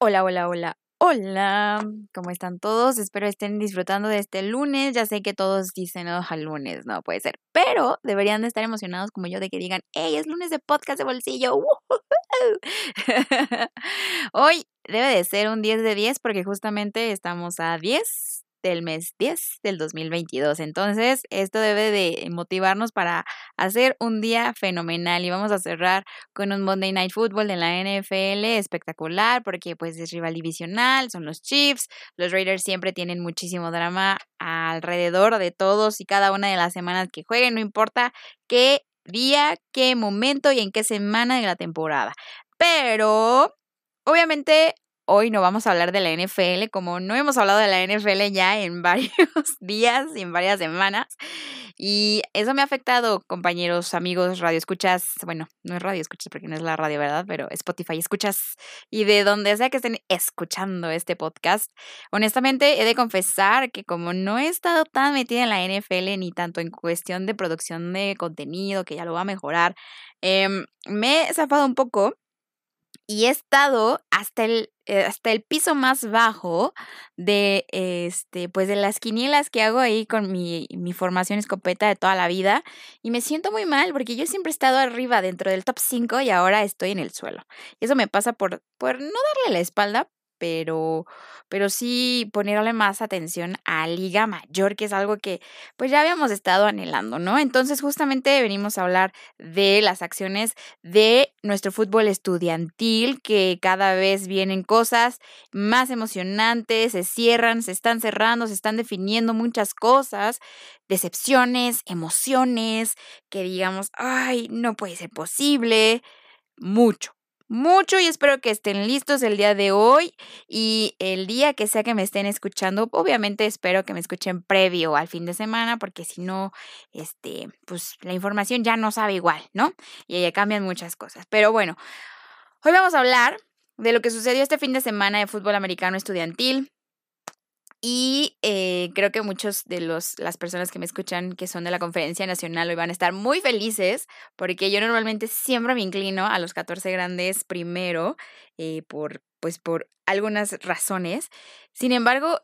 Hola, hola, hola, hola. ¿Cómo están todos? Espero estén disfrutando de este lunes. Ya sé que todos dicen, ojalá lunes, no puede ser. Pero deberían de estar emocionados como yo de que digan, hey, es lunes de podcast de bolsillo. Hoy debe de ser un 10 de 10 porque justamente estamos a 10 del mes 10 del 2022. Entonces, esto debe de motivarnos para hacer un día fenomenal y vamos a cerrar con un Monday Night Football de la NFL espectacular porque pues es rival divisional, son los Chiefs, los Raiders siempre tienen muchísimo drama alrededor de todos y cada una de las semanas que jueguen, no importa qué día, qué momento y en qué semana de la temporada. Pero Obviamente hoy no vamos a hablar de la NFL, como no hemos hablado de la NFL ya en varios días y en varias semanas. Y eso me ha afectado, compañeros, amigos, radio escuchas. Bueno, no es radio escuchas porque no es la radio, ¿verdad? Pero Spotify escuchas. Y de donde sea que estén escuchando este podcast. Honestamente, he de confesar que como no he estado tan metida en la NFL, ni tanto en cuestión de producción de contenido, que ya lo va a mejorar, em, me he zafado un poco y he estado hasta el, eh, hasta el piso más bajo de este pues de las quinielas que hago ahí con mi, mi formación escopeta de toda la vida y me siento muy mal porque yo siempre he estado arriba dentro del top 5 y ahora estoy en el suelo. Y eso me pasa por, por no darle la espalda, pero, pero sí ponerle más atención a Liga Mayor, que es algo que pues ya habíamos estado anhelando, ¿no? Entonces justamente venimos a hablar de las acciones de nuestro fútbol estudiantil, que cada vez vienen cosas más emocionantes, se cierran, se están cerrando, se están definiendo muchas cosas, decepciones, emociones, que digamos, ay, no puede ser posible, mucho mucho y espero que estén listos el día de hoy y el día que sea que me estén escuchando. Obviamente espero que me escuchen previo al fin de semana porque si no, este, pues la información ya no sabe igual, ¿no? Y ya cambian muchas cosas. Pero bueno, hoy vamos a hablar de lo que sucedió este fin de semana de fútbol americano estudiantil. Y eh, creo que muchos de los, las personas que me escuchan que son de la conferencia nacional hoy van a estar muy felices porque yo normalmente siempre me inclino a los 14 grandes primero eh, por, pues por algunas razones. Sin embargo,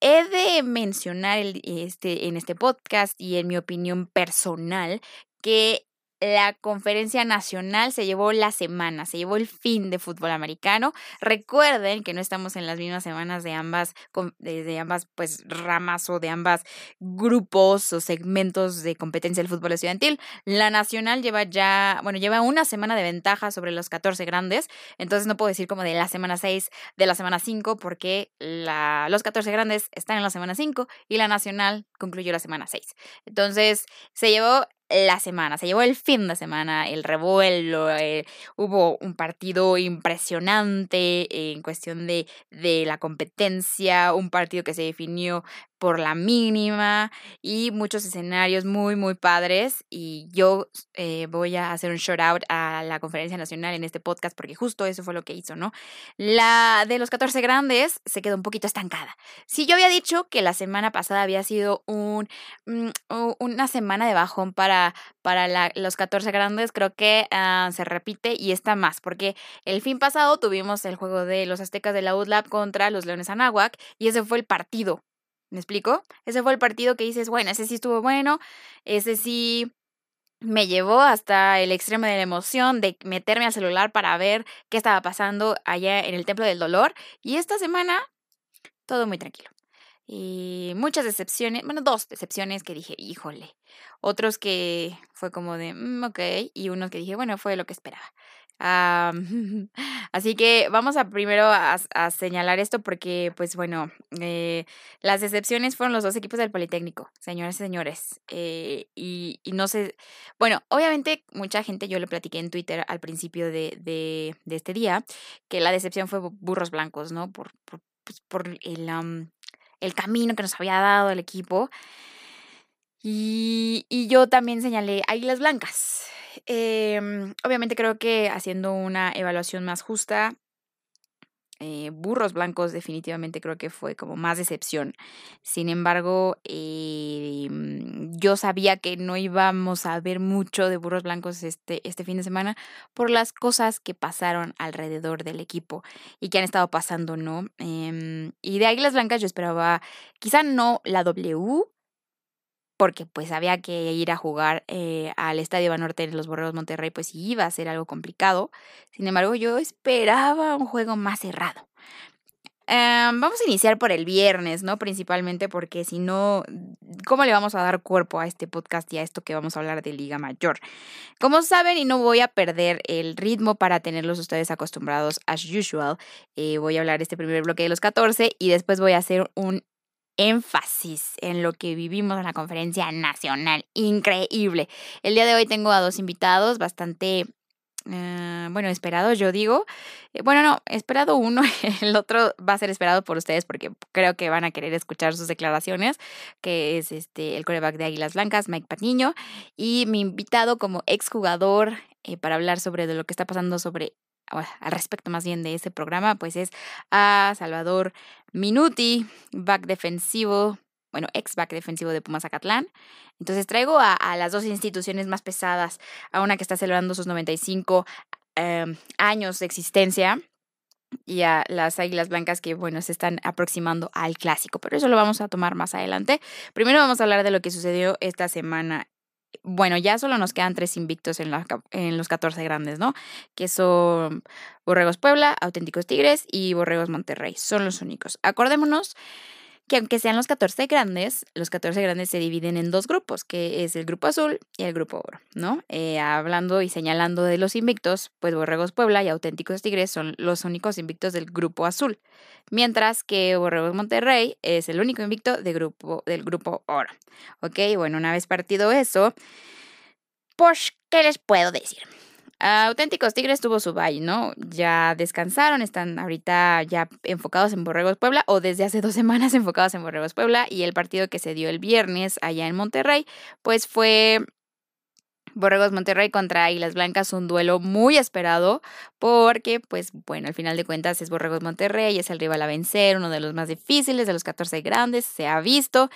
he de mencionar este, en este podcast y en mi opinión personal que la conferencia nacional se llevó la semana, se llevó el fin de fútbol americano. Recuerden que no estamos en las mismas semanas de ambas, de, ambas pues ramas o de ambas grupos o segmentos de competencia del fútbol estudiantil. La nacional lleva ya, bueno, lleva una semana de ventaja sobre los 14 grandes, entonces no puedo decir como de la semana 6, de la semana 5, porque la, los 14 grandes están en la semana 5 y la nacional concluyó la semana 6. Entonces se llevó la semana, se llevó el fin de semana, el revuelo, eh, hubo un partido impresionante en cuestión de, de la competencia, un partido que se definió por la mínima y muchos escenarios muy, muy padres. Y yo eh, voy a hacer un shout out a la conferencia nacional en este podcast porque justo eso fue lo que hizo, ¿no? La de los 14 grandes se quedó un poquito estancada. Si yo había dicho que la semana pasada había sido un, mm, una semana de bajón para, para la, los 14 grandes, creo que ah, se repite y está más, porque el fin pasado tuvimos el juego de los aztecas de la UDLAB contra los Leones Anáhuac y ese fue el partido ¿Me explico? Ese fue el partido que dices, bueno, ese sí estuvo bueno, ese sí me llevó hasta el extremo de la emoción de meterme al celular para ver qué estaba pasando allá en el Templo del Dolor. Y esta semana, todo muy tranquilo. Y muchas decepciones, bueno, dos decepciones que dije, híjole. Otros que fue como de, mm, ok. Y unos que dije, bueno, fue lo que esperaba. Ah, así que vamos a primero a, señalar esto porque, pues bueno, eh, las decepciones fueron los dos equipos del Politécnico, señores y señores. Eh, y, no sé, bueno, obviamente mucha gente, yo le platiqué en Twitter al principio de, este día, que la decepción fue burros blancos, ¿no? Por, pues, el camino que nos había dado el equipo. Y, y yo también señalé Águilas Blancas. Em, obviamente creo que haciendo una evaluación más justa, eh, burros blancos definitivamente creo que fue como más decepción. Sin embargo, em, yo sabía que no íbamos a ver mucho de burros blancos este, este fin de semana por las cosas que pasaron alrededor del equipo y que han estado pasando, ¿no? Em, y de Águilas Blancas yo esperaba, quizá no la W, porque pues había que ir a jugar eh, al Estadio Banorte de los Borreos Monterrey, pues iba a ser algo complicado. Sin embargo, yo esperaba un juego más cerrado. Em, vamos a iniciar por el viernes, ¿no? Principalmente porque si no, ¿cómo le vamos a dar cuerpo a este podcast y a esto que vamos a hablar de Liga Mayor? Como saben, y no voy a perder el ritmo para tenerlos ustedes acostumbrados as usual, eh, voy a hablar este primer bloque de los 14 y después voy a hacer un énfasis en lo que vivimos en la conferencia nacional. Increíble. El día de hoy tengo a dos invitados bastante eh, bueno, esperado, yo digo. Eh, bueno, no, esperado uno, el otro va a ser esperado por ustedes porque creo que van a querer escuchar sus declaraciones, que es este el coreback de Águilas Blancas, Mike Patiño, y mi invitado como exjugador eh, para hablar sobre lo que está pasando sobre al respecto más bien de ese programa, pues es a Salvador Minuti, back defensivo, bueno, ex back defensivo de Pumas Acatlán. Entonces traigo a, las dos instituciones más pesadas, a una que está celebrando sus 95 em, años de existencia y a las Águilas Blancas que, bueno, se están aproximando al clásico, pero eso lo vamos a tomar más adelante. Primero vamos a hablar de lo que sucedió esta semana bueno, ya solo nos quedan tres invictos en, en los 14 grandes, ¿no? Que son Borregos Puebla, Auténticos Tigres y Borregos Monterrey. Son los únicos. Acordémonos que aunque sean los 14 grandes, los 14 grandes se dividen en dos grupos, que es el grupo azul y el grupo oro, ¿no? Eh, hablando y señalando de los invictos, pues Borregos Puebla y Auténticos Tigres son los únicos invictos del grupo azul, mientras que Borregos Monterrey es el único invicto grupo, del grupo oro. Ok, bueno, una vez partido eso, pues, ¿qué les puedo decir? Auténticos Tigres tuvo su bye, ¿no? Ya descansaron, están ahorita ya enfocados en Borregos Puebla o desde hace dos semanas enfocados en Borregos Puebla y el partido que se dio el viernes allá en Monterrey, pues fue Borregos Monterrey contra Águilas Blancas, un duelo muy esperado porque, pues bueno, al final de cuentas es Borregos Monterrey, es el rival a vencer, uno de los más difíciles de los 14 grandes, se ha visto.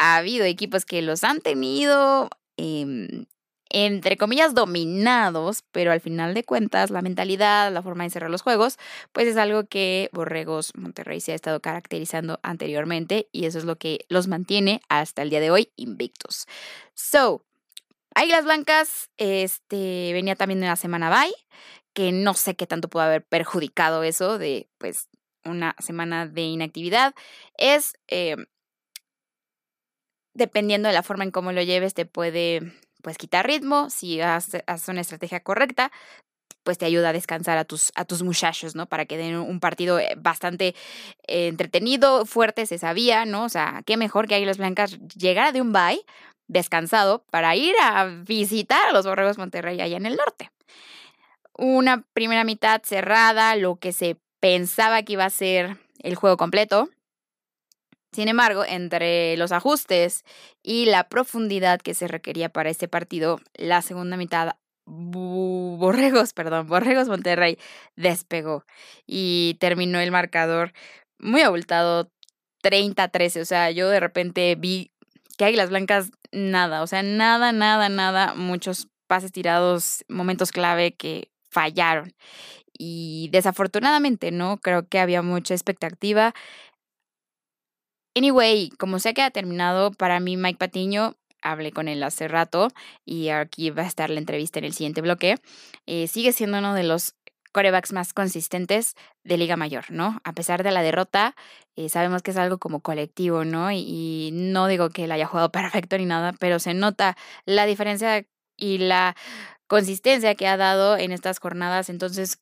Ha habido equipos que los han tenido, eh, entre comillas, dominados, pero al final de cuentas la mentalidad, la forma de cerrar los juegos, pues es algo que Borregos Monterrey se ha estado caracterizando anteriormente y eso es lo que los mantiene hasta el día de hoy invictos. So, Águilas Blancas, este, venía también de una semana bye, que no sé qué tanto pudo haber perjudicado eso de, pues, una semana de inactividad. Es, eh, dependiendo de la forma en cómo lo lleves, te puede pues quitar ritmo, si haces una estrategia correcta, pues te ayuda a descansar a tus, a tus muchachos, ¿no? Para que den un partido eh, bastante eh, entretenido, fuerte, se sabía, ¿no? O sea, qué mejor que Águilas Blancas llegara de un bye descansado para ir a visitar a los Borregos Monterrey allá en el norte. Una primera mitad cerrada, lo que se pensaba que iba a ser el juego completo, sin embargo, entre los ajustes y la profundidad que se requería para este partido, la segunda mitad Borregos, perdón, Borregos Monterrey despegó y terminó el marcador muy abultado 30-13. O sea, yo de repente vi que Águilas Blancas nada, o sea, nada, nada, nada, muchos pases tirados, momentos clave que fallaron. Y desafortunadamente, ¿no? Creo que había mucha expectativa Anyway, como sé que ha terminado, para mí Mike Patiño, hablé con él hace rato y aquí va a estar la entrevista en el siguiente bloque, eh, sigue siendo uno de los corebacks más consistentes de Liga Mayor, ¿no? A pesar de la derrota, eh, sabemos que es algo como colectivo, ¿no? Y, no digo que él haya jugado perfecto ni nada, pero se nota la diferencia y la consistencia que ha dado en estas jornadas. Entonces,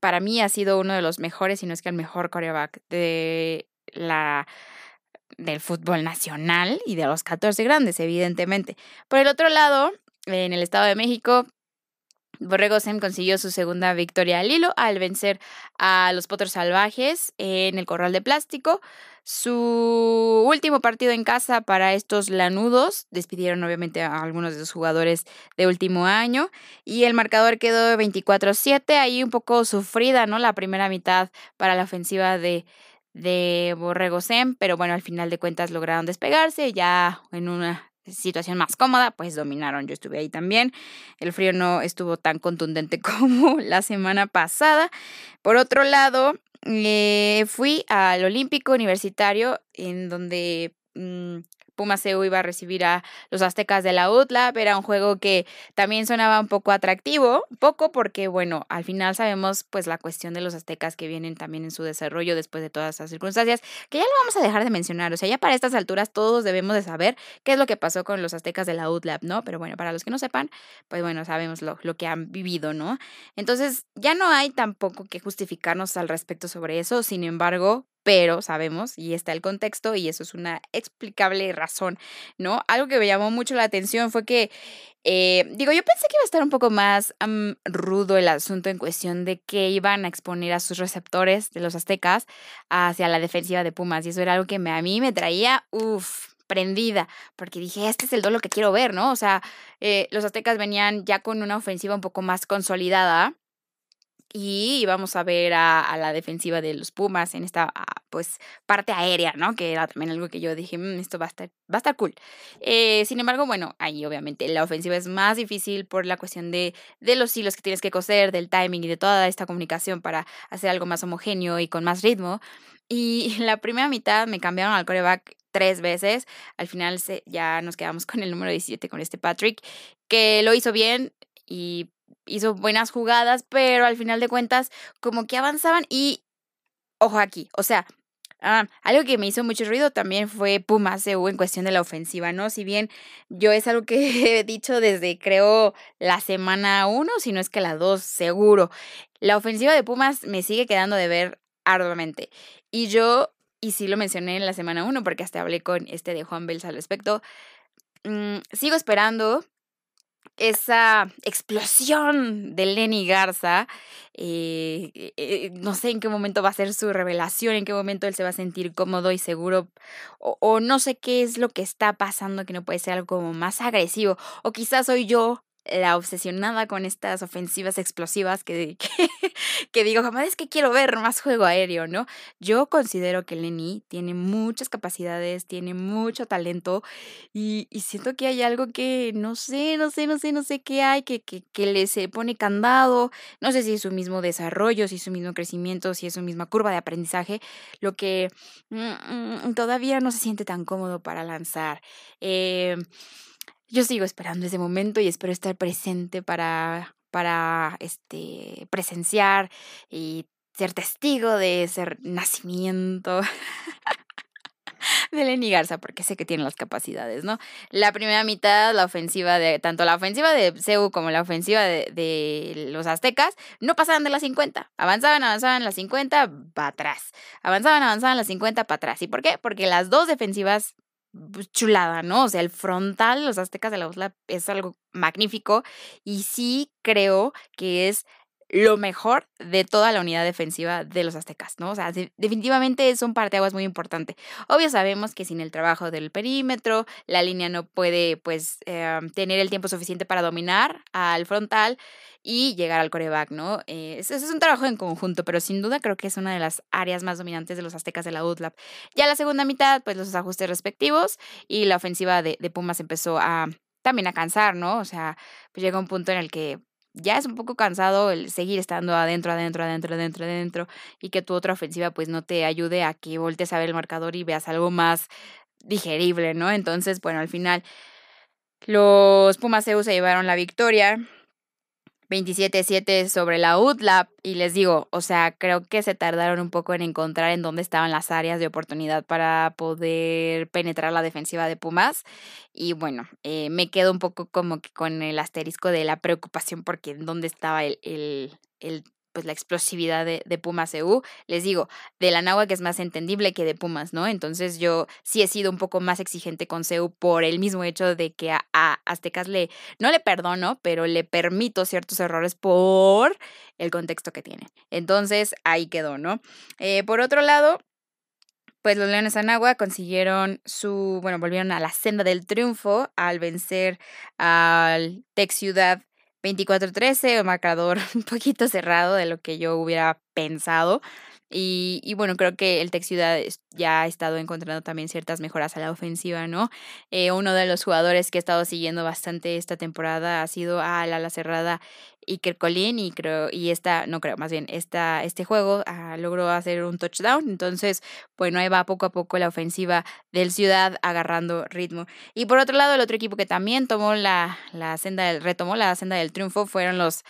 para mí ha sido uno de los mejores, si no es que el mejor coreback de la del fútbol nacional y de los 14 grandes, evidentemente. Por el otro lado, en el Estado de México, Borrego Sem consiguió su segunda victoria al hilo al vencer a los Potros Salvajes en el Corral de Plástico. Su último partido en casa para estos lanudos. Despidieron obviamente a algunos de sus jugadores de último año. Y el marcador quedó 24-7. Ahí un poco sufrida, ¿no? La primera mitad para la ofensiva de, de Borrego Sem, pero bueno, al final de cuentas lograron despegarse ya en una situación más cómoda, pues dominaron. Yo estuve ahí también. El frío no estuvo tan contundente como la semana pasada. Por otro lado, eh, fui al Olímpico Universitario, en donde mm, Pumas iba a recibir a los aztecas de la UTLAP. Era un juego que también sonaba un poco atractivo, poco porque, bueno, al final sabemos pues la cuestión de los aztecas que vienen también en su desarrollo después de todas esas circunstancias, que ya lo vamos a dejar de mencionar. O sea, ya para estas alturas todos debemos de saber qué es lo que pasó con los aztecas de la UTLAP, ¿no? Pero bueno, para los que no sepan, pues bueno, sabemos lo que han vivido, ¿no? Entonces, ya no hay tampoco que justificarnos al respecto sobre eso. Sin embargo, pero sabemos, y está el contexto, y eso es una explicable razón, ¿no? Algo que me llamó mucho la atención fue que, eh, digo, yo pensé que iba a estar un poco más rudo el asunto en cuestión de que iban a exponer a sus receptores de los aztecas hacia la defensiva de Pumas, y eso era algo que a mí me traía, uff, prendida, porque dije, este es el duelo que quiero ver, ¿no? O sea, eh, los aztecas venían ya con una ofensiva un poco más consolidada y vamos a ver a, la defensiva de los Pumas en esta ah, pues parte aérea, ¿no? Que era también algo que yo dije, mm, esto va a estar, va a estar cool. Eh, sin embargo, bueno, ahí obviamente la ofensiva es más difícil por la cuestión de, de los hilos que tienes que coser, del timing y de toda esta comunicación para hacer algo más homogéneo y con más ritmo. Y la primera mitad me cambiaron al coreback tres veces. Al final ya nos quedamos con el número 17, con este Patrick, que lo hizo bien y hizo buenas jugadas, pero al final de cuentas como que avanzaban y, ojo aquí, o sea, ah, algo que me hizo mucho ruido también fue Pumas en cuestión de la ofensiva, ¿no? Si bien yo es algo que he dicho desde creo la semana 1, si no es que la 2, seguro. La ofensiva de Pumas me sigue quedando de ver arduamente. Y yo, y sí lo mencioné en la semana 1 porque hasta hablé con este de Juan Bells al respecto, mm, sigo esperando esa explosión de Lenny Garza. Eh, eh, eh, no sé en qué momento va a ser su revelación, en qué momento él se va a sentir cómodo y seguro, o, no sé qué es lo que está pasando que no puede ser algo más agresivo, o quizás soy yo la obsesionada con estas ofensivas explosivas que, que, digo, jamás es que quiero ver más juego aéreo, ¿no? Yo considero que Lenny tiene muchas capacidades, tiene mucho talento y, y, siento que hay algo que no sé, no sé, no sé, no sé qué hay, que, que, que le se pone candado, no sé si es su mismo desarrollo, si es su mismo crecimiento, si es su misma curva de aprendizaje, lo que mm, mm, todavía no se siente tan cómodo para lanzar. Eh, yo sigo esperando ese momento y espero estar presente para, para este, presenciar y ser testigo de ese nacimiento de Lenny Garza, porque sé que tiene las capacidades, ¿no? La primera mitad, la ofensiva de, tanto la ofensiva de CEU como la ofensiva de, los aztecas, no pasaban de las 50. Avanzaban, avanzaban las 50, para atrás. Avanzaban, avanzaban las 50, para atrás. ¿Y por qué? Porque las dos defensivas chulada, ¿no? O sea, el frontal, los aztecas de la USLA es algo magnífico y sí creo que es lo mejor de toda la unidad defensiva de los aztecas, ¿no? O sea, definitivamente es un parteaguas muy importante. Obvio sabemos que sin el trabajo del perímetro, la línea no puede, pues, eh, tener el tiempo suficiente para dominar al frontal y llegar al coreback, ¿no? Eh, eso, es un trabajo en conjunto, pero sin duda creo que es una de las áreas más dominantes de los aztecas de la UTLAP. Ya la segunda mitad, pues, los ajustes respectivos y la ofensiva de, de Pumas empezó a también a cansar, ¿no? O sea, pues llega un punto en el que ya es un poco cansado el seguir estando adentro, adentro, adentro, adentro, adentro y que tu otra ofensiva pues no te ayude a que voltees a ver el marcador y veas algo más digerible, ¿no? Entonces, bueno, al final los Pumas se llevaron la victoria. 27-7 sobre la UTLAP y les digo, o sea, creo que se tardaron un poco en encontrar en dónde estaban las áreas de oportunidad para poder penetrar la defensiva de Pumas. Y bueno, eh, me quedo un poco como que con el asterisco de la preocupación porque en dónde estaba el, el, el pues la explosividad de, de Pumas EU. Les digo, de la que es más entendible que de Pumas, ¿no? Entonces yo sí he sido un poco más exigente con CEU por el mismo hecho de que a, Aztecas le, no le perdono, pero le permito ciertos errores por el contexto que tiene. Entonces ahí quedó, ¿no? Eh, por otro lado, pues los Leones Anagua consiguieron su, bueno, volvieron a la senda del triunfo al vencer al Tex Ciudad 24-13, un marcador un poquito cerrado de lo que yo hubiera pensado. Y, bueno, creo que el Tech Ciudad ya ha estado encontrando también ciertas mejoras a la ofensiva, ¿no? Eh, uno de los jugadores que he estado siguiendo bastante esta temporada ha sido a la cerrada Iker Colin y creo, y esta, no creo, más bien, esta, este juego ah, logró hacer un touchdown. Entonces, bueno, ahí va poco a poco la ofensiva del Ciudad agarrando ritmo. Y por otro lado, el otro equipo que también tomó la, la senda del, retomó la senda del triunfo fueron los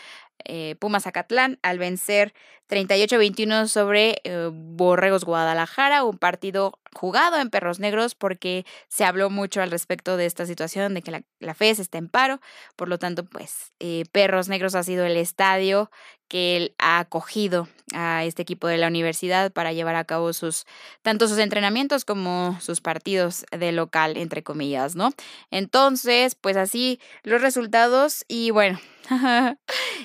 eh, Pumas Acatlán al vencer 38-21 sobre eh, Borregos Guadalajara, un partido jugado en Perros Negros porque se habló mucho al respecto de esta situación, de que la, la FES está en paro, por lo tanto, pues eh, Perros Negros ha sido el estadio que él ha acogido a este equipo de la universidad para llevar a cabo sus, tanto sus entrenamientos como sus partidos de local, entre comillas, ¿no? Entonces, pues así los resultados y bueno,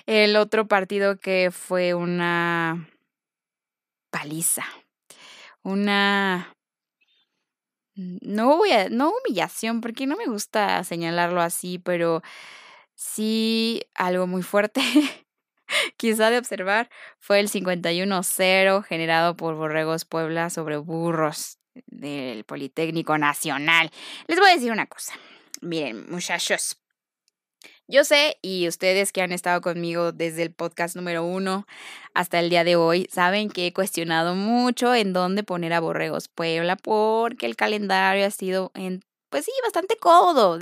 el otro partido que fue una paliza, una no voy a, no humillación, porque no me gusta señalarlo así, pero sí algo muy fuerte, quizá de observar, fue el 51-0 generado por Borregos Puebla sobre Burros del Politécnico Nacional. Les voy a decir una cosa. Miren, muchachos, yo sé, y ustedes que han estado conmigo desde el podcast número uno hasta el día de hoy, saben que he cuestionado mucho en dónde poner a Borregos Puebla, porque el calendario ha sido, en, pues sí, bastante cómodo.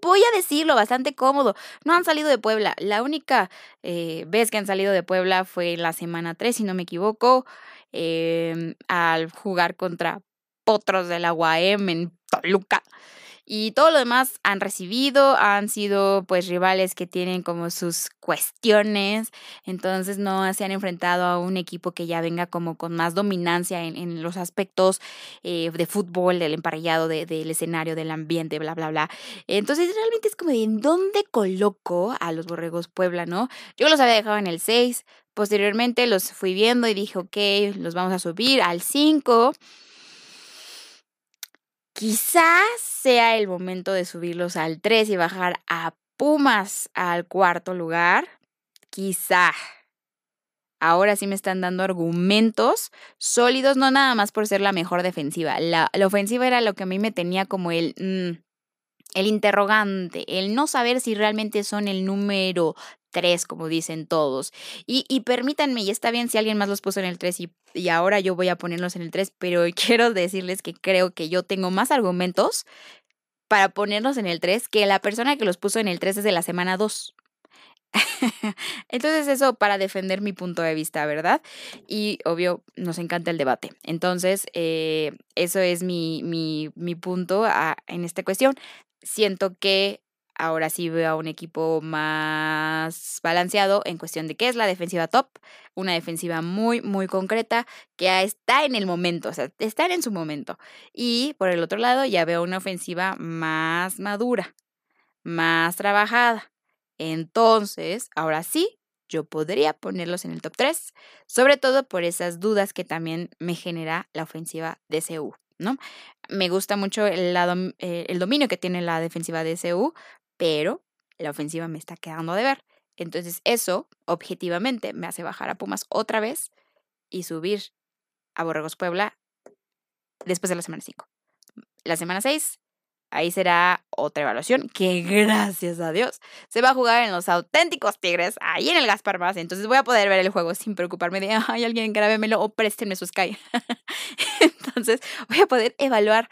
Voy a decirlo, bastante cómodo. No han salido de Puebla. La única eh, vez que han salido de Puebla fue la semana 3, si no me equivoco, em, al jugar contra Potros de la UAM en Toluca y todo lo demás han recibido, han sido pues rivales que tienen como sus cuestiones, entonces no se han enfrentado a un equipo que ya venga como con más dominancia en, los aspectos eh, de fútbol, del emparellado, de, del escenario, del ambiente, bla, bla, bla. Entonces realmente es como en dónde coloco a los Borregos Puebla, ¿no? Yo los había dejado en el 6, posteriormente los fui viendo y dije, ok, los vamos a subir al 5 Quizás sea el momento de subirlos al 3 y bajar a Pumas al cuarto lugar. Quizá. Ahora sí me están dando argumentos sólidos, no nada más por ser la mejor defensiva. La, ofensiva era lo que a mí me tenía como el, mm, el interrogante, el no saber si realmente son el número tres, como dicen todos. Y, permítanme, y está bien si alguien más los puso en el 3 y, ahora yo voy a ponerlos en el 3, pero quiero decirles que creo que yo tengo más argumentos para ponerlos en el 3 que la persona que los puso en el 3 desde la semana 2. Entonces eso para defender mi punto de vista, ¿verdad? Y obvio, nos encanta el debate. Entonces, eh, eso es mi, mi, punto a, en esta cuestión. Siento que ahora sí veo a un equipo más balanceado en cuestión de qué es la defensiva top, una defensiva muy, muy concreta que está en el momento, o sea, está en su momento. Y por el otro lado ya veo una ofensiva más madura, más trabajada. Entonces, ahora sí, yo podría ponerlos en el top 3, sobre todo por esas dudas que también me genera la ofensiva de. ¿no? Me gusta mucho el, lado, eh, el dominio que tiene la defensiva de CU, pero la ofensiva me está quedando de ver. Entonces eso, objetivamente, me hace bajar a Pumas otra vez y subir a Borregos Puebla después de la semana 5. La semana 6, ahí será otra evaluación que gracias a Dios se va a jugar en los auténticos Tigres, ahí en el Gaspar Más. Entonces voy a poder ver el juego sin preocuparme de, ay, alguien grábemelo o préstenme su Sky. Entonces voy a poder evaluar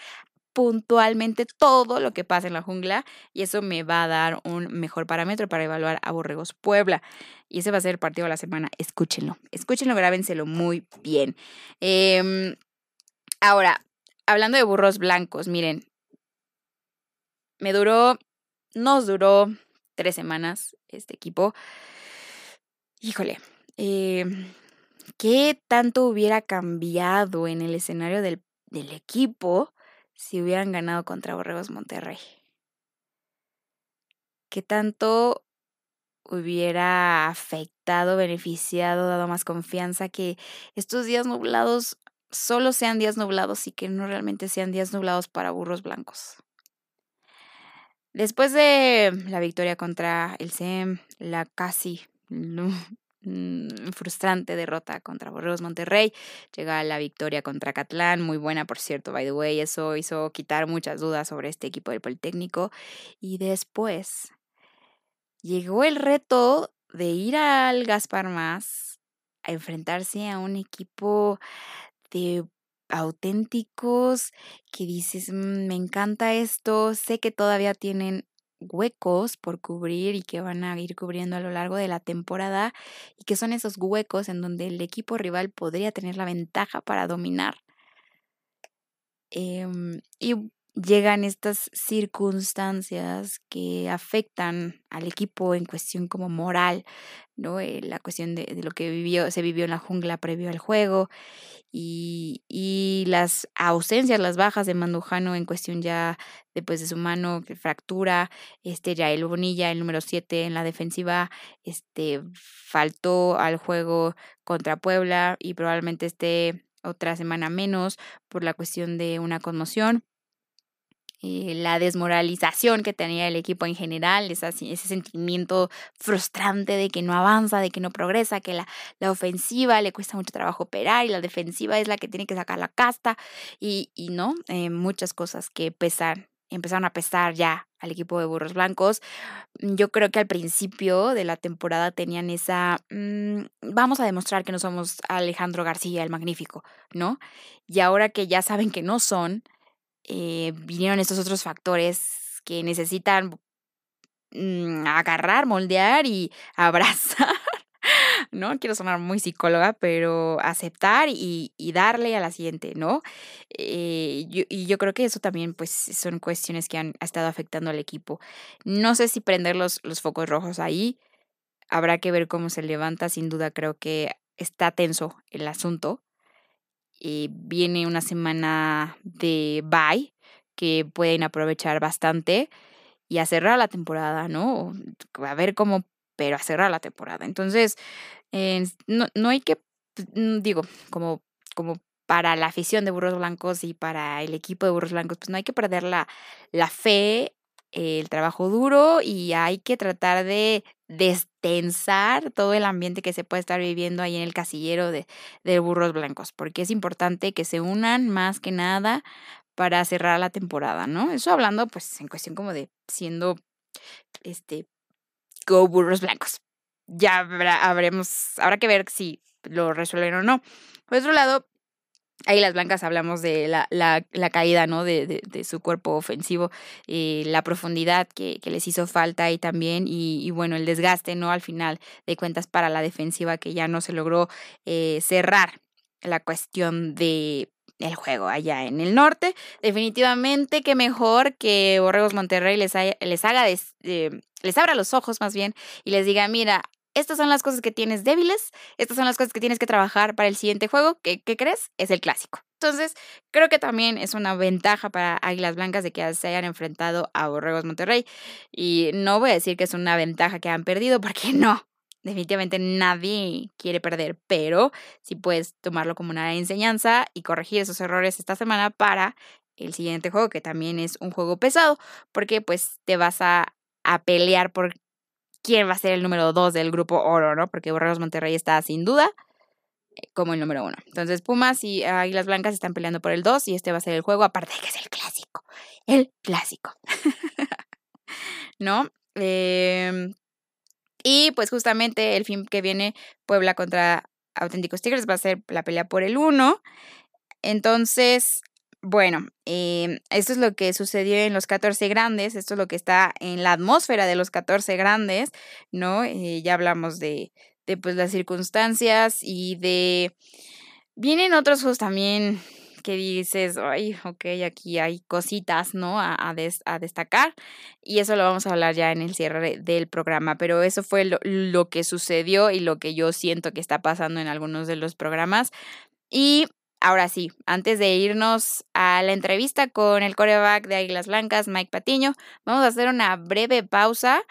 puntualmente todo lo que pasa en la jungla y eso me va a dar un mejor parámetro para evaluar a Borregos Puebla. Y ese va a ser el partido de la semana. Escúchenlo, escúchenlo, grábenselo muy bien. Em, ahora, hablando de burros blancos, miren, me duró, nos duró tres semanas este equipo. Híjole, em, ¿qué tanto hubiera cambiado en el escenario del, del equipo? Si hubieran ganado contra Borregos Monterrey? ¿Qué tanto hubiera afectado, beneficiado, dado más confianza que estos días nublados solo sean días nublados y que no realmente sean días nublados para burros blancos? Después de la victoria contra el SEM, la casi frustrante derrota contra Borregos Monterrey. Llega la victoria contra Catlán, muy buena por cierto, by the way. Eso hizo quitar muchas dudas sobre este equipo del Politécnico. Y después llegó el reto de ir al Gaspar Más a enfrentarse a un equipo de auténticos que dices, mm, me encanta esto, sé que todavía tienen huecos por cubrir y que van a ir cubriendo a lo largo de la temporada y que son esos huecos en donde el equipo rival podría tener la ventaja para dominar. Em, y llegan estas circunstancias que afectan al equipo en cuestión como moral, ¿no? Eh, la cuestión de, lo que vivió, se vivió en la jungla previo al juego y, y las ausencias, las bajas de Mandujano en cuestión ya después de su mano que fractura, este ya el Bonilla, el número 7 en la defensiva, este faltó al juego contra Puebla y probablemente esté otra semana menos por la cuestión de una conmoción. Eh, la desmoralización que tenía el equipo en general, ese sentimiento frustrante de que no avanza, de que no progresa, que la, ofensiva le cuesta mucho trabajo operar y la defensiva es la que tiene que sacar la casta y, y no, eh, muchas cosas que pesan, empezaron a pesar ya al equipo de Burros Blancos. Yo creo que al principio de la temporada tenían esa, mm, vamos a demostrar que no somos Alejandro García el Magnífico, ¿no? Y ahora que ya saben que no son, eh, vinieron estos otros factores que necesitan mm, agarrar, moldear y abrazar. ¿no? Quiero sonar muy psicóloga, pero aceptar y, darle a la siguiente, ¿no? Eh, y yo creo que eso también, pues, son cuestiones que han estado afectando al equipo. No sé si prender los, los focos rojos ahí, habrá que ver cómo se levanta, sin duda creo que está tenso el asunto, eh, viene una semana de bye que pueden aprovechar bastante y a cerrar la temporada, ¿no? A ver cómo, pero a cerrar la temporada. Entonces, no, no hay que, pues, mm, digo, como, como para la afición de Burros Blancos y para el equipo de Burros Blancos, pues no hay que perder la, la fe el trabajo duro y hay que tratar de destensar todo el ambiente que se puede estar viviendo ahí en el casillero de, burros blancos, porque es importante que se unan más que nada para cerrar la temporada, ¿no? Eso hablando pues en cuestión como de siendo este go burros blancos. Ya habrá, habremos, habrá que ver si lo resuelven o no. Por otro lado, Ahí las blancas hablamos de la, la, caída, ¿no? De, de, de, su cuerpo ofensivo, eh, la profundidad que, les hizo falta y también, y, bueno, el desgaste, ¿no? Al final de cuentas para la defensiva que ya no se logró eh, cerrar la cuestión de el juego allá en el norte. Definitivamente que mejor que Borregos Monterrey les, les haga, eh, les abra los ojos más bien y les diga, mira, estas son las cosas que tienes débiles, estas son las cosas que tienes que trabajar para el siguiente juego, ¿qué, crees? Es el clásico. Entonces, creo que también es una ventaja para Águilas Blancas de que se hayan enfrentado a Borregos Monterrey. Y no voy a decir que es una ventaja que han perdido, porque no. Definitivamente nadie quiere perder, pero sí puedes tomarlo como una enseñanza y corregir esos errores esta semana para el siguiente juego, que también es un juego pesado, porque pues te vas a, a pelear por quién va a ser el número dos del grupo oro, ¿no? Porque Borregos Monterrey está sin duda eh, como el número uno. Entonces Pumas y Águilas Blancas están peleando por el dos y este va a ser el juego, aparte de que es el clásico, el clásico. ¿No? Em, y pues justamente el fin que viene Puebla contra Auténticos Tigres va a ser la pelea por el uno. Entonces, bueno, eh, esto es lo que sucedió en los 14 grandes, esto es lo que está en la atmósfera de los 14 grandes, ¿no? Eh, ya hablamos de, de pues las circunstancias y de... Vienen otros juegos también que dices, ay, ok, aquí hay cositas, ¿no? A, a, a, destacar. Y eso lo vamos a hablar ya en el cierre del programa. Pero eso fue lo, lo que sucedió y lo que yo siento que está pasando en algunos de los programas. Y Ahora sí, antes de irnos a la entrevista con el coreback de Águilas Blancas, Mike Patiño, vamos a hacer una breve pausa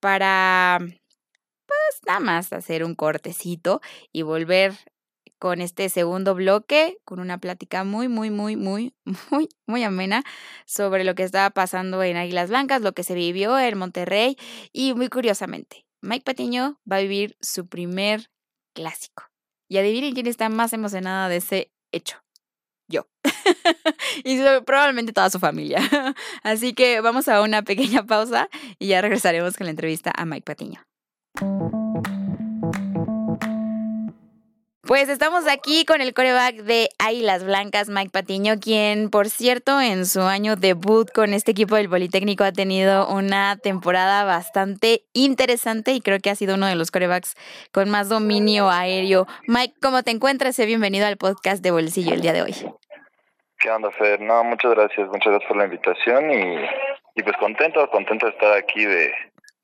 para, pues nada más hacer un cortecito y volver con este segundo bloque, con una plática muy, muy, muy, muy, muy, muy amena sobre lo que estaba pasando en Águilas Blancas, lo que se vivió en Monterrey y muy curiosamente, Mike Patiño va a vivir su primer clásico. Y adivinen quién está más emocionada de ese hecho. Yo. y probablemente toda su familia. Así que vamos a una pequeña pausa y ya regresaremos con la entrevista a Mike Patiño. Pues estamos aquí con el coreback de Águilas Blancas, Mike Patiño, quien, por cierto, en su año debut con este equipo del Politécnico ha tenido una temporada bastante interesante y creo que ha sido uno de los corebacks con más dominio aéreo. Mike, ¿cómo te encuentras? Bienvenido al podcast de Bolsillo el día de hoy. ¿Qué onda, Fer? No, muchas gracias, muchas gracias por la invitación y, y pues contento, contento de estar aquí de,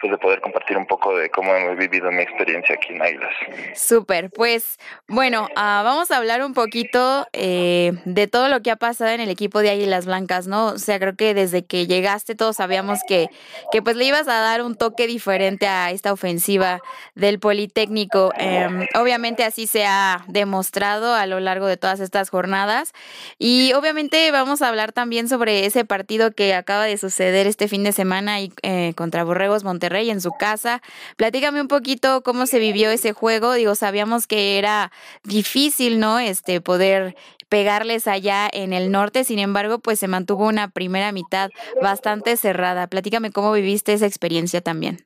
pues de poder compartir un poco de cómo hemos vivido mi experiencia aquí en Águilas. Súper, pues bueno, ah, vamos a hablar un poquito eh, de todo lo que ha pasado en el equipo de Águilas Blancas, ¿no? O sea, creo que desde que llegaste todos sabíamos que, que pues le ibas a dar un toque diferente a esta ofensiva del Politécnico. Em, obviamente así se ha demostrado a lo largo de todas estas jornadas y obviamente vamos a hablar también sobre ese partido que acaba de suceder este fin de semana y, eh, contra Borregos Monterrey Rey en su casa. Platícame un poquito cómo se vivió ese juego. Digo, sabíamos que era difícil, ¿no? Este, poder pegarles allá en el norte, sin embargo, pues se mantuvo una primera mitad bastante cerrada. Platícame cómo viviste esa experiencia también.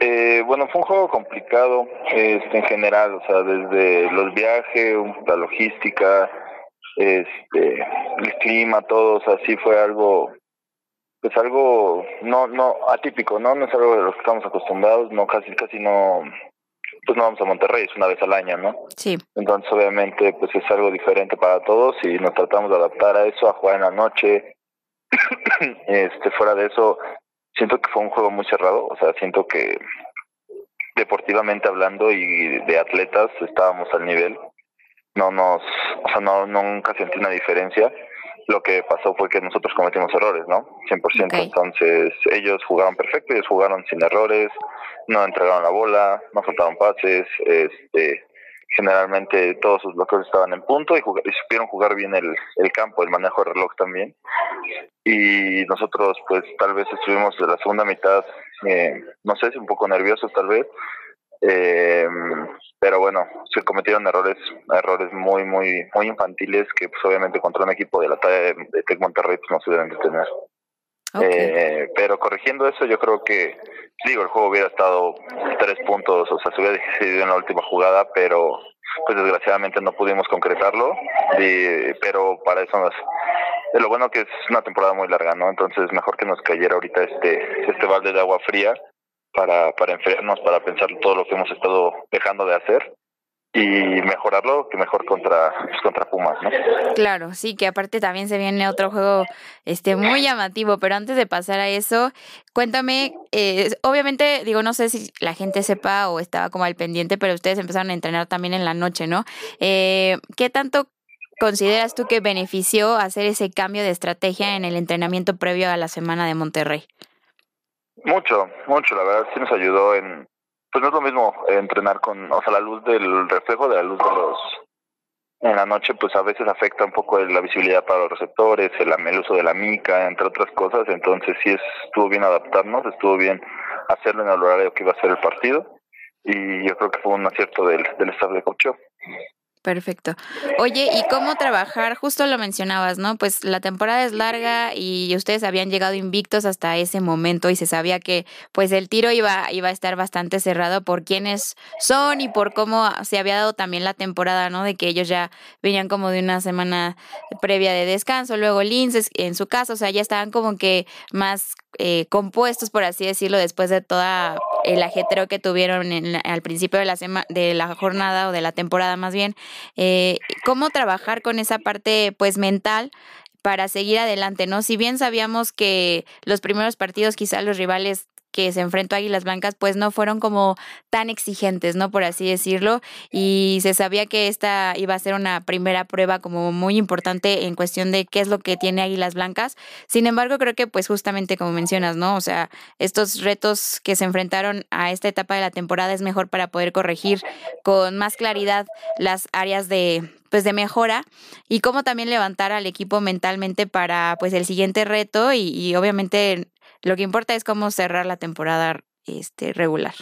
Eh, bueno, fue un juego complicado este, en general, o sea, desde los viajes, la logística, este, el clima, todo, o sea, sí fue algo es algo no no atípico, ¿no? No es algo de lo que estamos acostumbrados, no casi casi no pues no vamos a Monterrey, es una vez al año, ¿no? Sí. Entonces, obviamente, pues es algo diferente para todos y nos tratamos de adaptar a eso, a jugar en la noche. este, fuera de eso, siento que fue un juego muy cerrado, o sea, siento que deportivamente hablando y de atletas estábamos al nivel. No nos, o sea, no nunca sentí una diferencia lo que pasó fue que nosotros cometimos errores, ¿no? 100%. Entonces, ellos jugaron perfecto, ellos jugaron sin errores, no entregaron la bola, no faltaron pases, este generalmente todos sus bloqueos estaban en punto y, supieron jugar bien el, el campo, el manejo de reloj también. Y nosotros, pues, tal vez estuvimos de la segunda mitad, eh, no sé si un poco nerviosos, tal vez, eh, pero bueno, se cometieron errores, errores muy, muy, muy infantiles que pues obviamente contra un equipo de la talla de, Tec Monterrey pues, no se deben de tener. Eh, pero corrigiendo eso, yo creo que, digo, el juego hubiera estado tres puntos, o sea, se hubiera decidido en la última jugada, pero pues desgraciadamente no pudimos concretarlo, pero para eso nos, de lo bueno que es una temporada muy larga, ¿no? Entonces mejor que nos cayera ahorita este, este balde de agua fría para, para enfriarnos, para pensar todo lo que hemos estado dejando de hacer y mejorarlo que mejor contra pues, contra Pumas, ¿no? Claro, sí, que aparte también se viene otro juego este muy llamativo, pero antes de pasar a eso, cuéntame, eh, obviamente digo no sé si la gente sepa o estaba como al pendiente, pero ustedes empezaron a entrenar también en la noche, ¿no? Eh, ¿Qué tanto consideras tú que benefició hacer ese cambio de estrategia en el entrenamiento previo a la semana de Monterrey? Mucho, mucho, la verdad sí nos ayudó en, pues no es lo mismo entrenar con, o sea, la luz del reflejo de la luz de los, en la noche pues a veces afecta un poco la visibilidad para los receptores, el, el uso de la mica, entre otras cosas, entonces sí estuvo bien adaptarnos, estuvo bien hacerlo en el horario que iba a ser el partido y yo creo que fue un acierto del, del staff de coach. Perfecto. Oye, ¿y cómo trabajar? Justo lo mencionabas, ¿no? Pues la temporada es larga y ustedes habían llegado invictos hasta ese momento y se sabía que pues el tiro iba, iba a estar bastante cerrado por quiénes son y por cómo se había dado también la temporada, ¿no? De que ellos ya venían como de una semana previa de descanso, luego Linces en su caso, o sea, ya estaban como que más eh, compuestos, por así decirlo, después de toda el ajetreo que tuvieron en al principio de la, de la jornada o de la temporada más bien, eh, cómo trabajar con esa parte pues mental para seguir adelante, ¿no? Si bien sabíamos que los primeros partidos quizás los rivales que se enfrentó a Águilas Blancas, pues no fueron como tan exigentes, ¿no? Por así decirlo. Y se sabía que esta iba a ser una primera prueba como muy importante en cuestión de qué es lo que tiene Águilas Blancas. Sin embargo, creo que pues justamente como mencionas, ¿no? O sea, estos retos que se enfrentaron a esta etapa de la temporada es mejor para poder corregir con más claridad las áreas de pues de mejora y cómo también levantar al equipo mentalmente para pues el siguiente reto y, y obviamente lo que importa es cómo cerrar la temporada este, regular.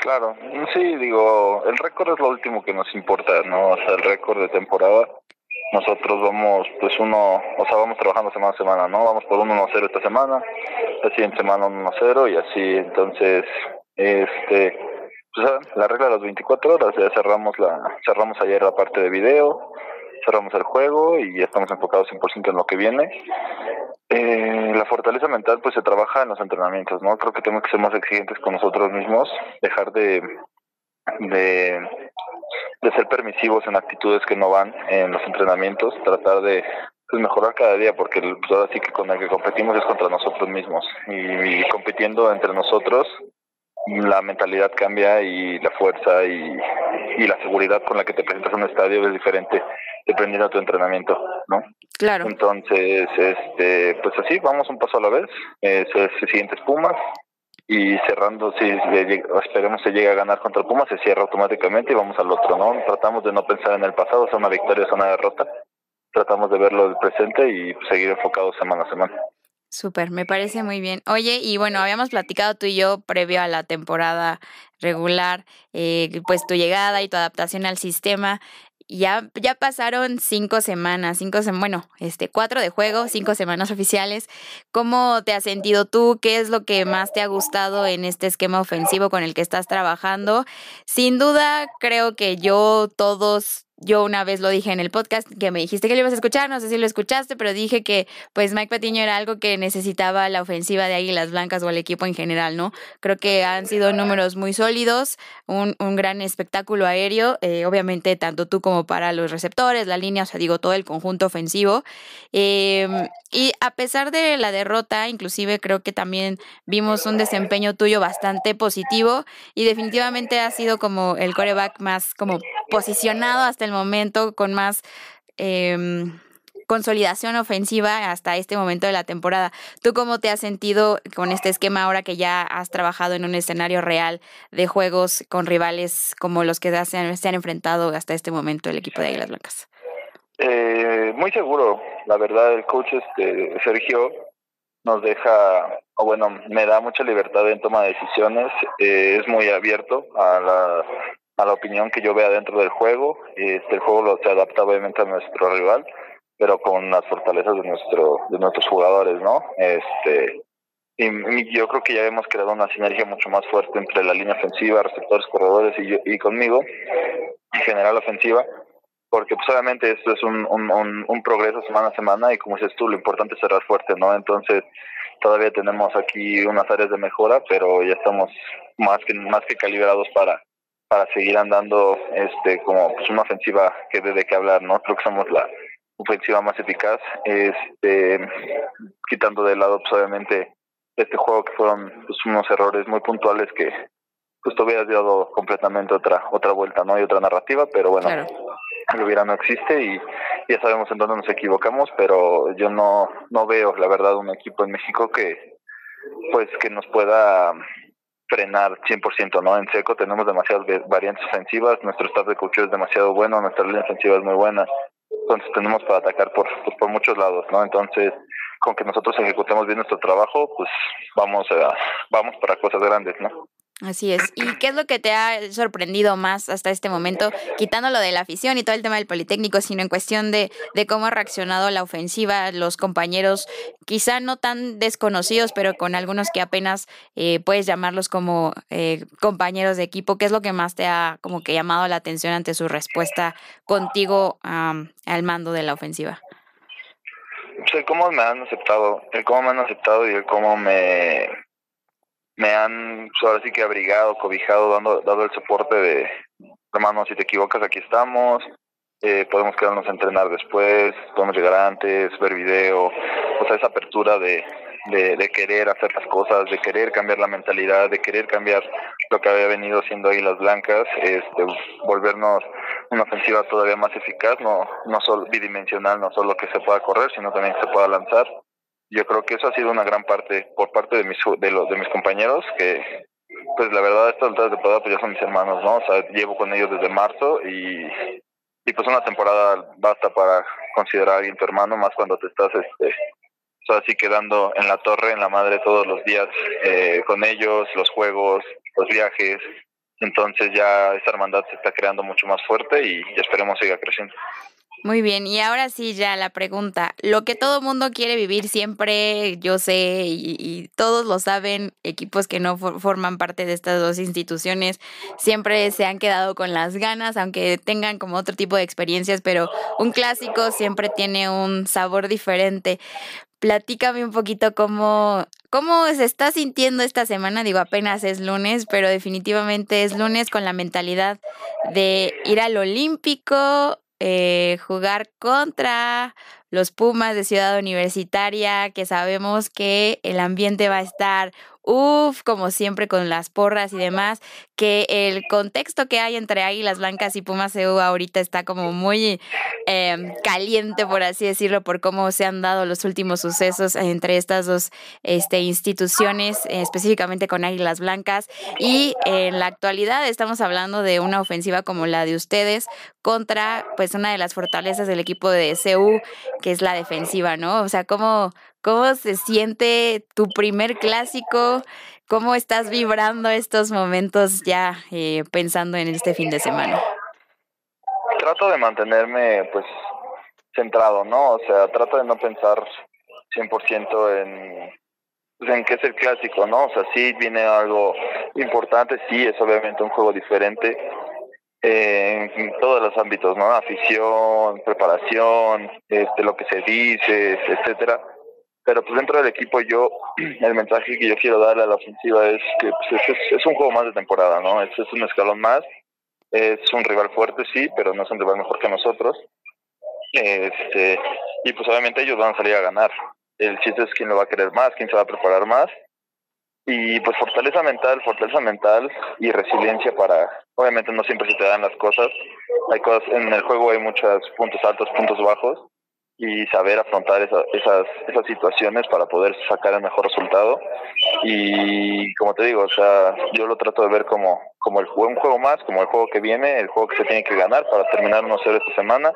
Claro, sí, digo, el récord es lo último que nos importa, ¿no? O sea, el récord de temporada. Nosotros vamos, pues uno, o sea, vamos trabajando semana a semana, ¿no? Vamos por un 1-0 esta semana, la siguiente semana un 1-0 y así, entonces, este, pues la regla de las 24 horas, ya cerramos la, cerramos ayer la parte de video, cerramos el juego y ya estamos enfocados 100% en lo que viene. Eh, la fortaleza mental pues se trabaja en los entrenamientos, ¿no? Creo que tenemos que ser más exigentes con nosotros mismos, dejar de, de, ser permisivos en actitudes que no van en los entrenamientos, tratar de pues, mejorar cada día, porque pues, ahora sí que con el que competimos es contra nosotros mismos y compitiendo entre nosotros la mentalidad cambia y la fuerza y, y la seguridad con la que te presentas en un estadio es diferente dependiendo de tu entrenamiento, ¿no? Claro. Entonces, este, pues así, vamos un paso a la vez. Es el siguiente Pumas y cerrando, si esperemos se llegue a ganar contra Pumas, se cierra automáticamente y vamos al otro, ¿no? Tratamos de no pensar en el pasado, sea una victoria, sea una derrota. Tratamos de verlo del presente y seguir enfocados semana a semana. Súper, me parece muy bien. Oye, y bueno, habíamos platicado tú y yo previo a la temporada regular, eh, pues tu llegada y tu adaptación al sistema. Ya, ya pasaron cinco semanas, cinco bueno, este, cuatro de juego, cinco semanas oficiales. ¿Cómo te has sentido tú? ¿Qué es lo que más te ha gustado en este esquema ofensivo con el que estás trabajando? Sin duda, creo que yo, todos, yo una vez lo dije en el podcast que me dijiste que lo ibas a escuchar, no sé si lo escuchaste, pero dije que pues Mike Patiño era algo que necesitaba la ofensiva de Águilas Blancas o el equipo en general, ¿no? Creo que han sido números muy sólidos, un, un gran espectáculo aéreo, eh, obviamente tanto tú como para los receptores, la línea, o sea, digo, todo el conjunto ofensivo. Em, y a pesar de la derrota, inclusive creo que también vimos un desempeño tuyo bastante positivo y definitivamente ha sido como el coreback más como posicionado hasta el momento con más em, consolidación ofensiva hasta este momento de la temporada. ¿Tú cómo te has sentido con este esquema ahora que ya has trabajado en un escenario real de juegos con rivales como los que se han, se han enfrentado hasta este momento el equipo de Águilas Blancas? Eh, muy seguro, la verdad, el coach este Sergio nos deja, o bueno, me da mucha libertad en toma de decisiones, eh, es muy abierto a la a la opinión que yo vea dentro del juego. Este, el juego lo, se adapta obviamente a nuestro rival, pero con las fortalezas de nuestro de nuestros jugadores, ¿no? Este y, yo creo que ya hemos creado una sinergia mucho más fuerte entre la línea ofensiva, receptores, corredores y, yo, y conmigo, en general ofensiva, porque pues obviamente esto es un, un, progreso semana a semana y como dices tú, lo importante es cerrar fuerte, ¿no? Entonces todavía tenemos aquí unas áreas de mejora, pero ya estamos más que más que calibrados para para seguir andando este como pues una ofensiva que debe de qué hablar, ¿no? Creo que somos la ofensiva más eficaz, este quitando de lado pues obviamente este juego que fueron pues, unos errores muy puntuales que pues te hubieras dado completamente otra otra vuelta, ¿no? Y otra narrativa, pero bueno, lo hubiera no existe y ya sabemos en dónde nos equivocamos, pero yo no no veo la verdad un equipo en México que pues que nos pueda frenar 100%, ¿no? En seco tenemos demasiadas variantes ofensivas, nuestro staff de coach es demasiado bueno, nuestra línea ofensiva es muy buena, entonces tenemos para atacar por, pues, por muchos lados, ¿no? Entonces, con que nosotros ejecutemos bien nuestro trabajo, pues vamos a, vamos para cosas grandes, ¿no? Así es. ¿Y qué es lo que te ha sorprendido más hasta este momento, quitando lo de la afición y todo el tema del Politécnico, sino en cuestión de, de cómo ha reaccionado la ofensiva, los compañeros, quizá no tan desconocidos, pero con algunos que apenas eh, puedes llamarlos como eh, compañeros de equipo? ¿Qué es lo que más te ha como que llamado la atención ante su respuesta contigo al mando de la ofensiva? el cómo me han aceptado, el cómo me han aceptado y el cómo me me han ahora sí que abrigado, cobijado, dando, dado el soporte de, hermano, si te equivocas, aquí estamos, eh, podemos quedarnos a entrenar después, podemos llegar antes, ver video, o sea, esa apertura de, de, de, querer hacer las cosas, de querer cambiar la mentalidad, de querer cambiar lo que había venido siendo Águilas Blancas, este, volvernos una ofensiva todavía más eficaz, no, no solo bidimensional, no solo que se pueda correr, sino también que se pueda lanzar yo creo que eso ha sido una gran parte por parte de mis de los de mis compañeros que pues la verdad estas alturas de temporada pues ya son mis hermanos no o sea llevo con ellos desde marzo y y pues una temporada basta para considerar a alguien tu hermano más cuando te estás este o así quedando en la torre en la madre todos los días eh, con ellos los juegos los viajes Entonces ya esta hermandad se está creando mucho más fuerte y esperemos siga creciendo. Muy bien, y ahora sí ya la pregunta, lo que todo mundo quiere vivir siempre, yo sé, y, todos lo saben, equipos que no forman parte de estas dos instituciones, siempre se han quedado con las ganas, aunque tengan como otro tipo de experiencias, pero un clásico siempre tiene un sabor diferente. Platícame un poquito cómo, cómo se está sintiendo esta semana. Digo, apenas es lunes, pero definitivamente es lunes con la mentalidad de ir al Olímpico, eh, jugar contra los Pumas de Ciudad Universitaria, que sabemos que el ambiente va a estar Uf, como siempre con las porras y demás, que el contexto que hay entre Águilas Blancas y Pumas EU ahorita está como muy em, caliente, por así decirlo, por cómo se han dado los últimos sucesos entre estas dos este, instituciones, específicamente con Águilas Blancas. Y en la actualidad estamos hablando de una ofensiva como la de ustedes contra pues una de las fortalezas del equipo de CU, que es la defensiva, ¿no? O sea, ¿cómo, ¿Cómo se siente tu primer clásico? ¿Cómo estás vibrando estos momentos ya eh, pensando en este fin de semana? Trato de mantenerme pues centrado, ¿no? O sea, trato de no pensar 100% en, pues, en qué es el clásico, ¿no? O sea, sí viene algo importante, sí, es obviamente un juego diferente eh, en todos los ámbitos, ¿no? Afición, preparación, este, lo que se dice, etcétera pero pues dentro del equipo yo, el mensaje que yo quiero darle a la ofensiva es que pues, es, un juego más de temporada, ¿no? Es, es un escalón más, es un rival fuerte, sí, pero no es un rival mejor que nosotros. Este, y pues obviamente ellos van a salir a ganar. El chiste es quién lo va a querer más, quién se va a preparar más. Y pues fortaleza mental, fortaleza mental y resiliencia para, obviamente no siempre se te dan las cosas. Hay cosas, en el juego hay muchos puntos altos, puntos bajos y saber afrontar esas, esas situaciones para poder sacar el mejor resultado. Y como te digo, o sea, yo lo trato de ver como, como el un juego más, como el juego que viene, el juego que se tiene que ganar para terminar 1-0 esta semana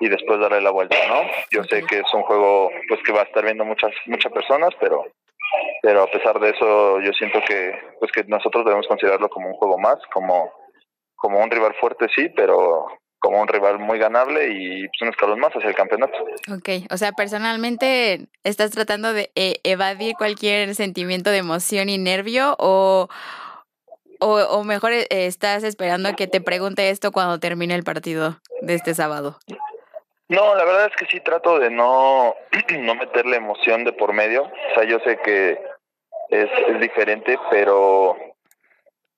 y después darle la vuelta, ¿no? Yo sé que es un juego pues que va a estar viendo muchas muchas personas, pero pero a pesar de eso yo siento que pues que nosotros debemos considerarlo como un juego más, como como un rival fuerte sí, pero como un rival muy ganable y pues, un escalón más hacia el campeonato. Ok, o sea, personalmente estás tratando de eh, evadir cualquier sentimiento de emoción y nervio o, o, mejor eh, estás esperando a que te pregunte esto cuando termine el partido de este sábado. No, la verdad es que sí trato de no, no meterle emoción de por medio. O sea, yo sé que es, es diferente, pero